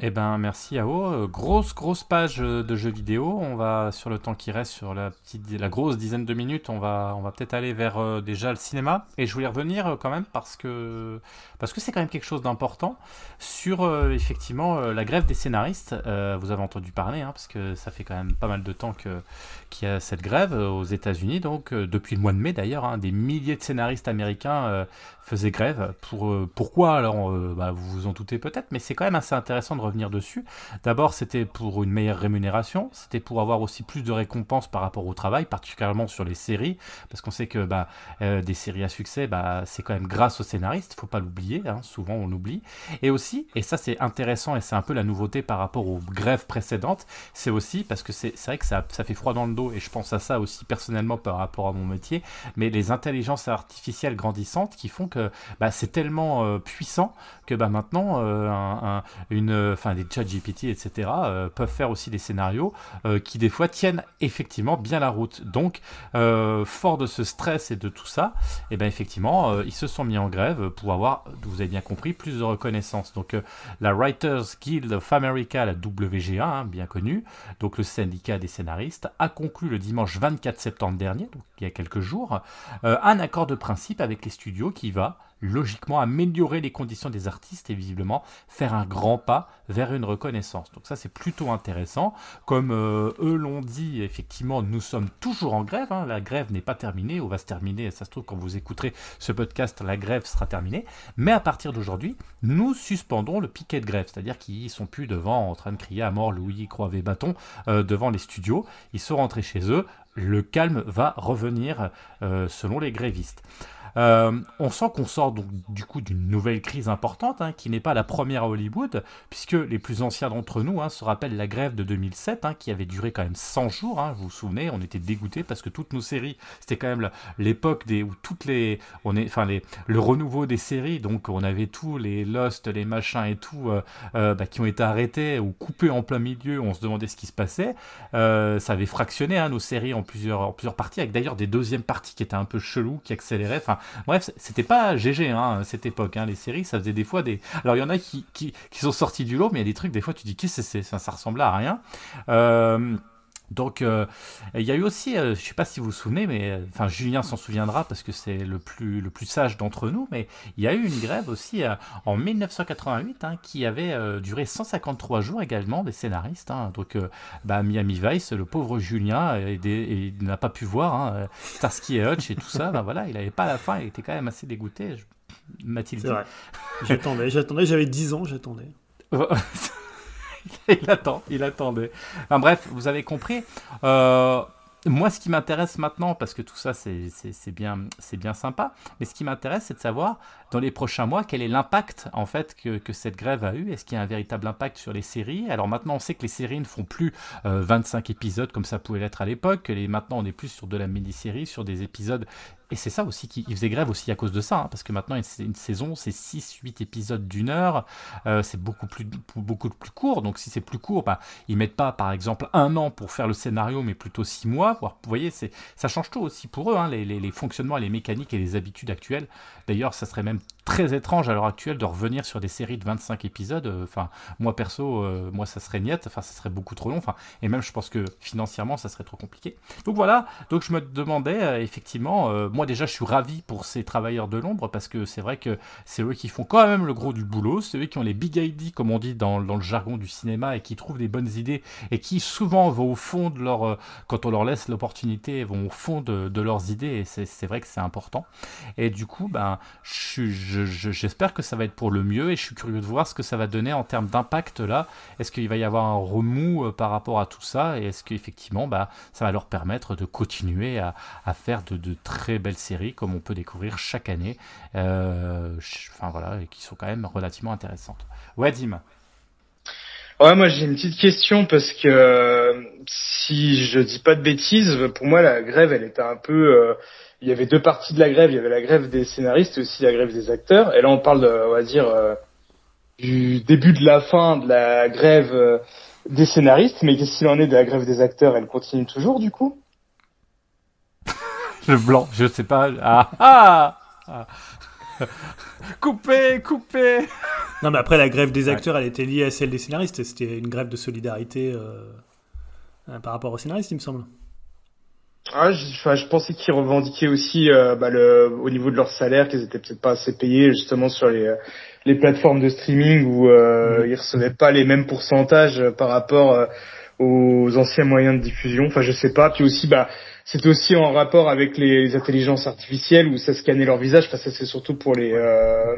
Eh ben merci Ao. Grosse grosse page euh, de jeux vidéo. On va sur le temps qui reste, sur la petite, la grosse dizaine de minutes, on va on va peut-être aller vers euh, déjà le cinéma. Et je voulais revenir quand même parce que parce que c'est quand même quelque chose d'important sur euh, effectivement euh, la grève des scénaristes. Euh, vous avez entendu parler hein, parce que ça fait quand même pas mal de temps qu'il y a cette grève aux États-Unis. Donc depuis le mois de mai d'ailleurs, hein, des milliers de scénaristes américains faisaient grève. Pour pourquoi? Alors bah, vous vous en doutez peut-être, mais c'est quand même assez intéressant de revenir dessus. D'abord, c'était pour une meilleure rémunération, c'était pour avoir aussi plus de récompenses par rapport au travail, particulièrement sur les séries, parce qu'on sait que bah, des séries à succès, bah, c'est quand même grâce aux scénaristes, faut pas l'oublier, hein, souvent on l'oublie. Et aussi, et ça c'est intéressant et c'est un peu la nouveauté par rapport aux grèves précédentes, c'est aussi parce que c'est vrai que ça, fait froid dans le dos et je pense à ça aussi personnellement par rapport à mon métier, mais les intelligences artificielles grandissantes qui font que bah, c'est tellement euh, puissant que bah, maintenant euh, un- un- une, enfin des chats GPT, etc. euh, peuvent faire aussi des scénarios qui des fois tiennent effectivement bien la route. Donc fort de ce stress et de tout ça, et ben effectivement ils se sont mis en grève pour avoir, vous avez bien compris, plus de reconnaissance. Donc euh, la Writers Guild of America, la WGA, hein, bien connue, donc le syndicat des scénaristes, a conclu le dimanche 24 septembre dernier, donc il y a quelques jours, euh, un accord de principe avec les studios qui va logiquement améliorer les conditions des artistes et visiblement faire un grand pas vers une reconnaissance. Donc ça c'est plutôt intéressant. Comme euh, eux l'ont dit, effectivement, nous sommes toujours en grève. hein. La grève n'est pas terminée, ou va se terminer. Ça se trouve quand vous écouterez ce podcast, la grève sera terminée. Mais à partir d'aujourd'hui, nous suspendons le piquet de grève, c'est-à-dire qu'ils sont plus devant en train de crier à mort Louis Croivet Bâton euh, devant les studios. Ils sont rentrés chez eux. Le calme va revenir euh, selon les grévistes. Euh, on sent qu'on sort donc du coup d'une nouvelle crise importante, hein, qui n'est pas la première à Hollywood, puisque les plus anciens d'entre nous hein, se rappellent la grève de 2007, hein, qui avait duré quand même 100 jours. vous vous souvenez, on était dégoûtés parce que toutes nos séries, c'était quand même l'époque des où toutes les, on est, enfin les, le renouveau des séries, donc on avait tous les Lost, les machins et tout, euh, euh, bah, qui ont été arrêtés ou coupés en plein milieu. On se demandait ce qui se passait. Ça avait fractionné nos séries en plusieurs, en plusieurs parties, avec d'ailleurs des deuxièmes parties qui étaient un peu chelous, qui accéléraient. Bref, c'était pas GG hein, cette époque. hein. Les séries, ça faisait des fois des. Alors il y en a qui, sont sortis du lot, mais il y a des trucs, des fois, tu dis qu'est-ce que c'est? Ça, ça ressemblait à rien. Euh, donc, euh, il y a eu aussi, euh, je sais pas si vous vous souvenez, mais euh, enfin Julien s'en souviendra parce que c'est le plus le plus sage d'entre nous, mais il y a eu une grève aussi en 1988 hein, qui avait duré 153 jours également des scénaristes. hein. donc, bah, Miami Vice, le pauvre Julien, il n'a pas pu voir hein, Starsky et Hutch et tout ça. bah, voilà, il avait pas la fin, il était quand même assez dégoûté. Je- vrai. J'attendais, j'attendais, j'avais 10 ans, j'attendais. [laughs] [laughs] il attend, il attendait. Bref, vous avez compris. Euh, moi, ce qui m'intéresse maintenant, parce que tout ça, c'est bien, bien sympa, mais ce qui m'intéresse, c'est de savoir, dans les prochains mois, quel est l'impact, en fait, que, cette grève a eu. Est-ce qu'il y a un véritable impact sur les séries? Alors maintenant, on sait que les séries ne font plus euh, 25 épisodes comme ça pouvait l'être à l'époque. Maintenant, on est plus sur de la mini-série, sur des épisodes et c'est ça aussi qui faisait grève aussi à cause de ça, hein, parce que maintenant une, une saison c'est 6-8 épisodes d'une heure, euh, c'est beaucoup plus, beaucoup plus court, donc si c'est plus court, bah, ils mettent pas par exemple un an pour faire le scénario, mais plutôt 6 mois, vous voyez, ça change tout aussi pour eux, hein, les, les, les, fonctionnements, les mécaniques et les habitudes actuelles. D'ailleurs, ça serait même très étrange à l'heure actuelle de revenir sur des séries de 25 épisodes, euh, enfin, moi perso, euh, moi ça serait niette, enfin ça serait beaucoup trop long, enfin, et même je pense que financièrement ça serait trop compliqué. Donc voilà, donc je me demandais effectivement, moi déjà, je suis ravi pour ces travailleurs de l'ombre parce que c'est vrai que c'est eux qui font quand même le gros du boulot. C'est eux qui ont les big ideas, comme on dit dans, le jargon du cinéma, et qui trouvent des bonnes idées et qui souvent vont au fond de leur. Euh, quand on leur laisse l'opportunité, vont au fond de, leurs idées et c'est vrai que c'est important. Et du coup, ben, j'espère que ça va être pour le mieux et je suis curieux de voir ce que ça va donner en termes d'impact là. Est-ce qu'il va y avoir un remous euh, par rapport à tout ça et est-ce qu'effectivement, ben, ça va leur permettre de continuer à, faire de, très belles séries comme on peut découvrir chaque année, euh, enfin voilà, et qui sont quand même relativement intéressantes. Ouais, Dim. Ouais, moi j'ai une petite question parce que si je dis pas de bêtises, pour moi la grève elle était un peu, euh, il y avait deux parties de la grève, il y avait la grève des scénaristes et aussi la grève des acteurs. Et là on parle, de, on va dire, euh, du début de la fin de la grève des scénaristes, mais qu'est-ce qu'il en est de la grève des acteurs? Elle continue toujours du coup? [laughs] Le blanc, je sais pas. Ah, ah, ah. Coupé, coupé Non, mais après, la grève des acteurs, elle était liée à celle des scénaristes. C'était une grève de solidarité euh, euh, par rapport aux scénaristes, il me semble. Ah, je, je pensais qu'ils revendiquaient aussi euh, bah, le, au niveau de leur salaire, qu'ils étaient peut-être pas assez payés justement sur les, les plateformes de streaming où euh, ils recevaient pas les mêmes pourcentages par rapport aux anciens moyens de diffusion. Enfin, je sais pas. Puis aussi, bah, c'était aussi en rapport avec les, intelligences artificielles où ça scannait leur visage. Enfin, ça c'est surtout pour les euh,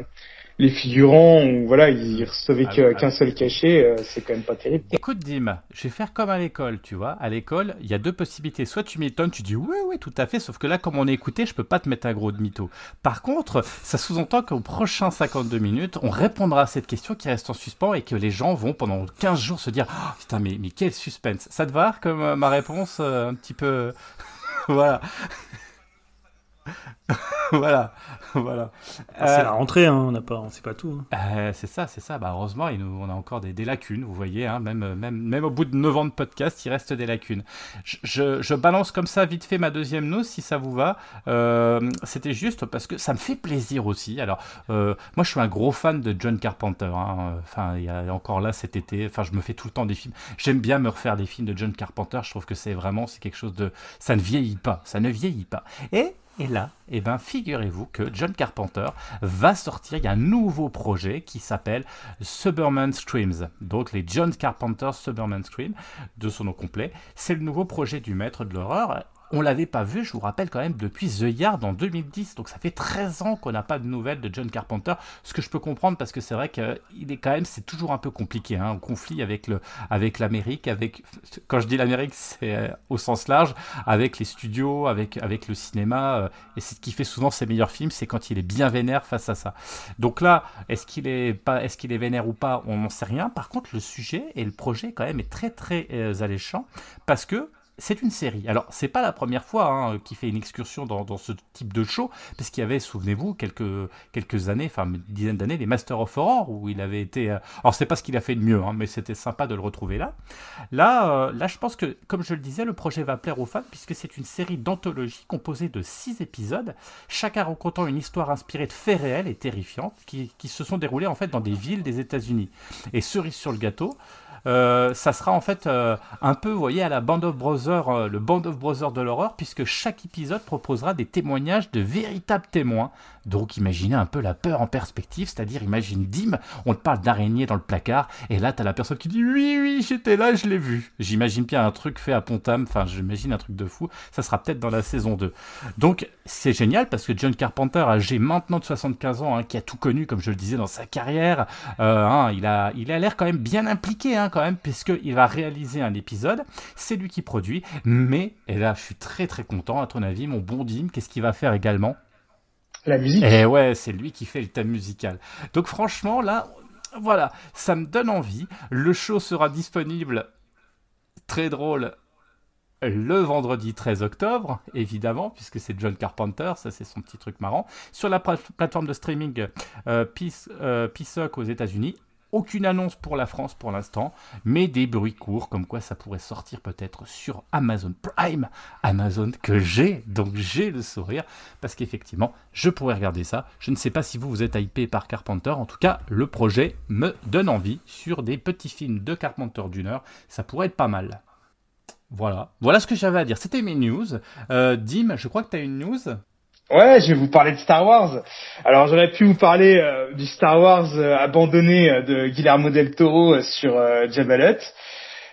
les figurants où voilà ils recevaient ah, qu'un seul cachet. Euh, c'est quand même pas terrible. Écoute Dim, je vais faire comme à l'école, tu vois. À l'école, il y a deux possibilités. Soit tu m'étonnes, tu dis oui oui tout à fait. Sauf que là, comme on est écouté, je peux pas te mettre un gros de mytho. Par contre, ça sous-entend qu'au prochain 52 minutes, on répondra à cette question qui reste en suspens et que les gens vont pendant 15 jours se dire oh, putain mais mais quel suspense. Ça te va comme euh, ma réponse un petit peu [laughs] voilà. [laughs] voilà, voilà. Ah, c'est la rentrée, hein, on n'a pas, on sait pas tout. Hein. Euh, c'est ça, c'est ça. Bah, heureusement, il nous, on a encore des, lacunes, vous voyez. Hein, même, même, même au bout de 9 ans de podcast, il reste des lacunes. Je, je, balance comme ça vite fait ma deuxième note, si ça vous va. Euh, c'était juste parce que ça me fait plaisir aussi. Alors, euh, moi, je suis un gros fan de John Carpenter. Enfin, il y a encore là cet été. Enfin, je me fais tout le temps des films. J'aime bien me refaire des films de John Carpenter. Je trouve que c'est vraiment, c'est quelque chose de, ça ne vieillit pas. Ça ne vieillit pas. Et et là, eh ben, figurez-vous que John Carpenter va sortir, il y a un nouveau projet qui s'appelle Suburban Screams. Donc les John Carpenter Suburban Screams, de son nom complet. C'est le nouveau projet du maître de l'horreur on l'avait pas vu, je vous rappelle quand même, depuis The Yard en 2010. Donc ça fait 13 ans qu'on n'a pas de nouvelles de John Carpenter. Ce que je peux comprendre parce que c'est vrai qu'il est quand même, c'est toujours un peu compliqué, hein, conflit avec le, avec l'Amérique, avec, quand je dis l'Amérique, c'est euh, au sens large, avec les studios, avec, avec le cinéma. Euh, et c'est ce qui fait souvent ses meilleurs films, c'est quand il est bien vénère face à ça. Donc là, est-ce qu'il est pas, est-ce qu'il est vénère ou pas, on n'en sait rien. Par contre, le sujet et le projet quand même est très très euh, alléchant parce que c'est une série. Alors, c'est pas la première fois hein, qu'il fait une excursion dans, ce type de show, parce qu'il y avait, souvenez-vous, quelques, quelques années, enfin une dizaine d'années, les Masters of Horror, où il avait été. Euh, alors, c'est pas ce qu'il a fait de mieux, hein, mais c'était sympa de le retrouver là. Là, euh, là, je pense que, comme je le disais, le projet va plaire aux fans, puisque c'est une série d'anthologie composée de six épisodes, chacun racontant une histoire inspirée de faits réels et terrifiantes, qui, qui se sont déroulés en fait dans des villes des États-Unis. Et cerise sur le gâteau, euh, ça sera en fait euh, un peu, vous voyez, à la Band of Brothers, euh, le Band of Brothers de l'horreur, puisque chaque épisode proposera des témoignages de véritables témoins. Donc imaginez un peu la peur en perspective, c'est-à-dire imagine Dim, on te parle d'araignée dans le placard, et là t'as la personne qui dit oui, oui, j'étais là, je l'ai vu. J'imagine bien un truc fait à Pontam, enfin j'imagine un truc de fou, ça sera peut-être dans la saison 2. Donc c'est génial parce que John Carpenter, âgé maintenant de 75 ans, hein, qui a tout connu, comme je le disais, dans sa carrière, hein, il a il a l'air quand même bien impliqué, hein, quand même, puisqu'il va réaliser un épisode. C'est lui qui produit, mais, et là je suis très très content, à ton avis, mon bon Dim, qu'est-ce qu'il va faire également? La musique. Eh ouais, c'est lui qui fait le thème musical. Donc franchement, là, voilà, ça me donne envie. Le show sera disponible, très drôle, le vendredi 13 octobre, évidemment, puisque c'est John Carpenter, ça c'est son petit truc marrant, sur la plateforme de streaming euh, euh, aux États-Unis. Aucune annonce pour la France pour l'instant, mais des bruits courts comme quoi ça pourrait sortir peut-être sur Amazon Prime, Amazon que j'ai, donc j'ai le sourire, parce qu'effectivement, je pourrais regarder ça. Je ne sais pas si vous, vous êtes hypé par Carpenter, en tout cas, le projet me donne envie sur des petits films de Carpenter d'une heure, ça pourrait être pas mal. Voilà, voilà ce que j'avais à dire. C'était mes news. Euh, Dim, je crois que tu as une news? Ouais, je vais vous parler de Star Wars. Alors j'aurais pu vous parler euh, du Star Wars euh, abandonné euh, de Guillermo del Toro sur Jabba Hutt,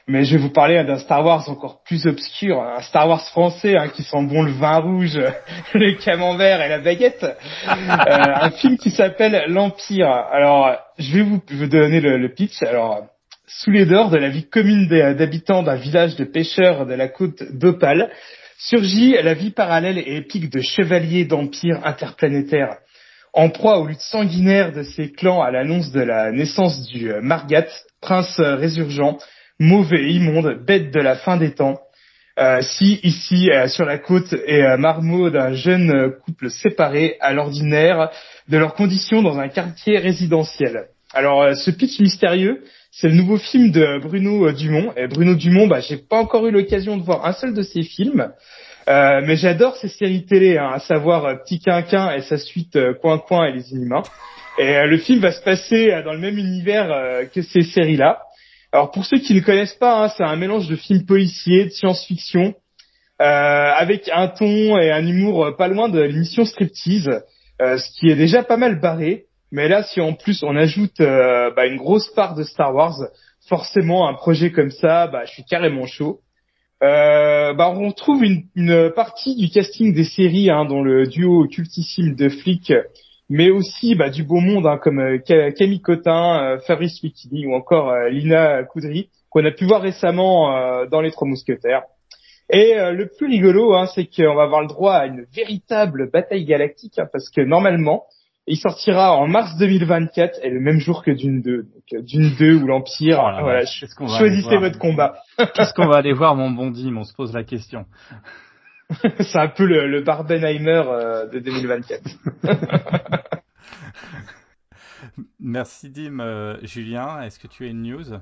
mais je vais vous parler d'un Star Wars encore plus obscur, un Star Wars français hein, qui sent bon le vin rouge, [laughs] le camembert et la baguette. un film qui s'appelle L'Empire. Alors je vais vous, donner le, le pitch. Alors sous les dehors de la vie commune d'habitants d'un village de pêcheurs de la côte d'Opale, surgit la vie parallèle et épique de chevaliers d'empires interplanétaires. En proie aux luttes sanguinaires de ces clans à l'annonce de la naissance du euh, Margat, prince résurgent, mauvais et immonde, bête de la fin des temps, euh, si ici euh, sur la côte est marmot d'un jeune couple séparé à l'ordinaire de leurs conditions dans un quartier résidentiel. Alors ce pitch mystérieux c'est le nouveau film de Bruno euh, Dumont. Et Bruno Dumont, bah, j'ai pas encore eu l'occasion de voir un seul de ses films. Euh, mais j'adore ses séries télé, hein, à savoir euh, Petit Quinquin et sa suite Coin Coin et les Inhumains. Et le film va se passer dans le même univers que ces séries-là. Alors pour ceux qui ne connaissent pas, hein, c'est un mélange de films policiers, de science-fiction, avec un ton et un humour pas loin de l'émission Striptease, ce qui est déjà pas mal barré. Mais là, si en plus on ajoute euh, bah, une grosse part de Star Wars, forcément un projet comme ça, bah, je suis carrément chaud. Euh, bah, on retrouve une, une, partie du casting des séries, hein, dont le duo cultissime de flics, mais aussi bah, du beau monde hein, comme euh, Camille Cotin, euh, Fabrice Lucchini ou encore euh, Lina Coudry, qu'on a pu voir récemment dans Les Trois Mousquetaires. Et le plus rigolo, hein, c'est qu'on va avoir le droit à une véritable bataille galactique, hein, parce que normalement, il sortira en mars 2024 et le même jour que Dune 2. Donc euh, Dune 2 ou l'Empire. Oh voilà, choisissez votre combat. [laughs] Qu'est-ce qu'on va aller voir, mon bon Dim? On se pose la question. [laughs] C'est un peu le, le Barbenheimer euh, de 2024. [laughs] Merci Dim. Euh, Julien, est-ce que tu as une news?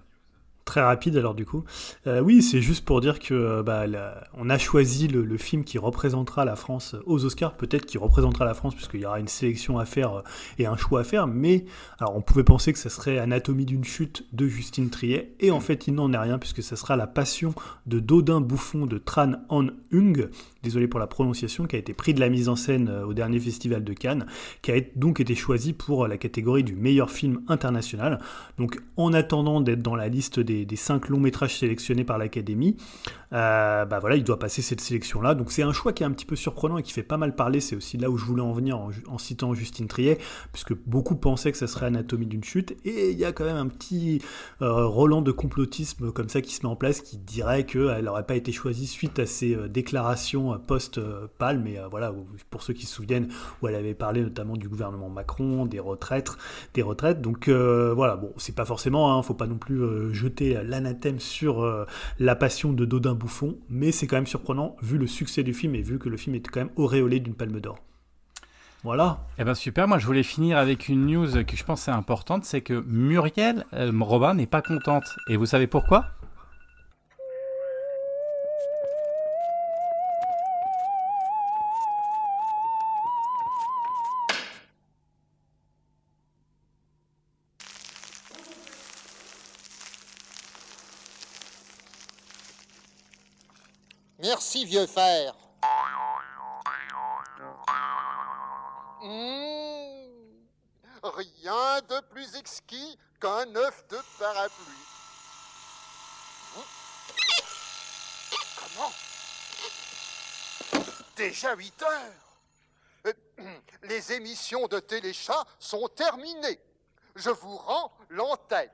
Très rapide alors du coup. Euh, oui, c'est juste pour dire que euh, bah, on a choisi le, film qui représentera la France aux Oscars, peut-être qui représentera la France puisqu'il y aura une sélection à faire euh, et un choix à faire, mais alors on pouvait penser que ce serait Anatomie d'une chute de Justine Triet, et en fait il n'en est rien puisque ce sera La Passion de Dodin Bouffon de Tran Han Hung, désolé pour la prononciation, qui a été pris de la mise en scène au dernier festival de Cannes, qui a donc été choisi pour la catégorie du meilleur film international. Donc en attendant d'être dans la liste des des, cinq longs métrages sélectionnés par l'Académie, euh, bah voilà, il doit passer cette sélection-là. Donc c'est un choix qui est un petit peu surprenant et qui fait pas mal parler. C'est aussi là où je voulais en venir en, citant Justine Triet, puisque beaucoup pensaient que ça serait Anatomie d'une chute. Et il y a quand même un petit euh, Roland de complotisme comme ça qui se met en place, qui dirait qu'elle n'aurait pas été choisie suite à ses euh, déclarations post-palme. Et voilà, pour ceux qui se souviennent, où elle avait parlé notamment du gouvernement Macron, des retraites, des retraites. Donc voilà, bon, c'est pas forcément, hein, faut pas non plus jeter l'anathème sur euh, la passion de Dodin Bouffon, mais c'est quand même surprenant vu le succès du film et vu que le film est quand même auréolé d'une palme d'or. Voilà. Eh ben super, moi je voulais finir avec une news que je pense est importante, c'est que Muriel euh, Robin n'est pas contente. Et vous savez pourquoi? Mmh. rien de plus exquis qu'un œuf de parapluie. Comment? Déjà 8 heures. Les émissions de Téléchat sont terminées. Je vous rends l'antenne.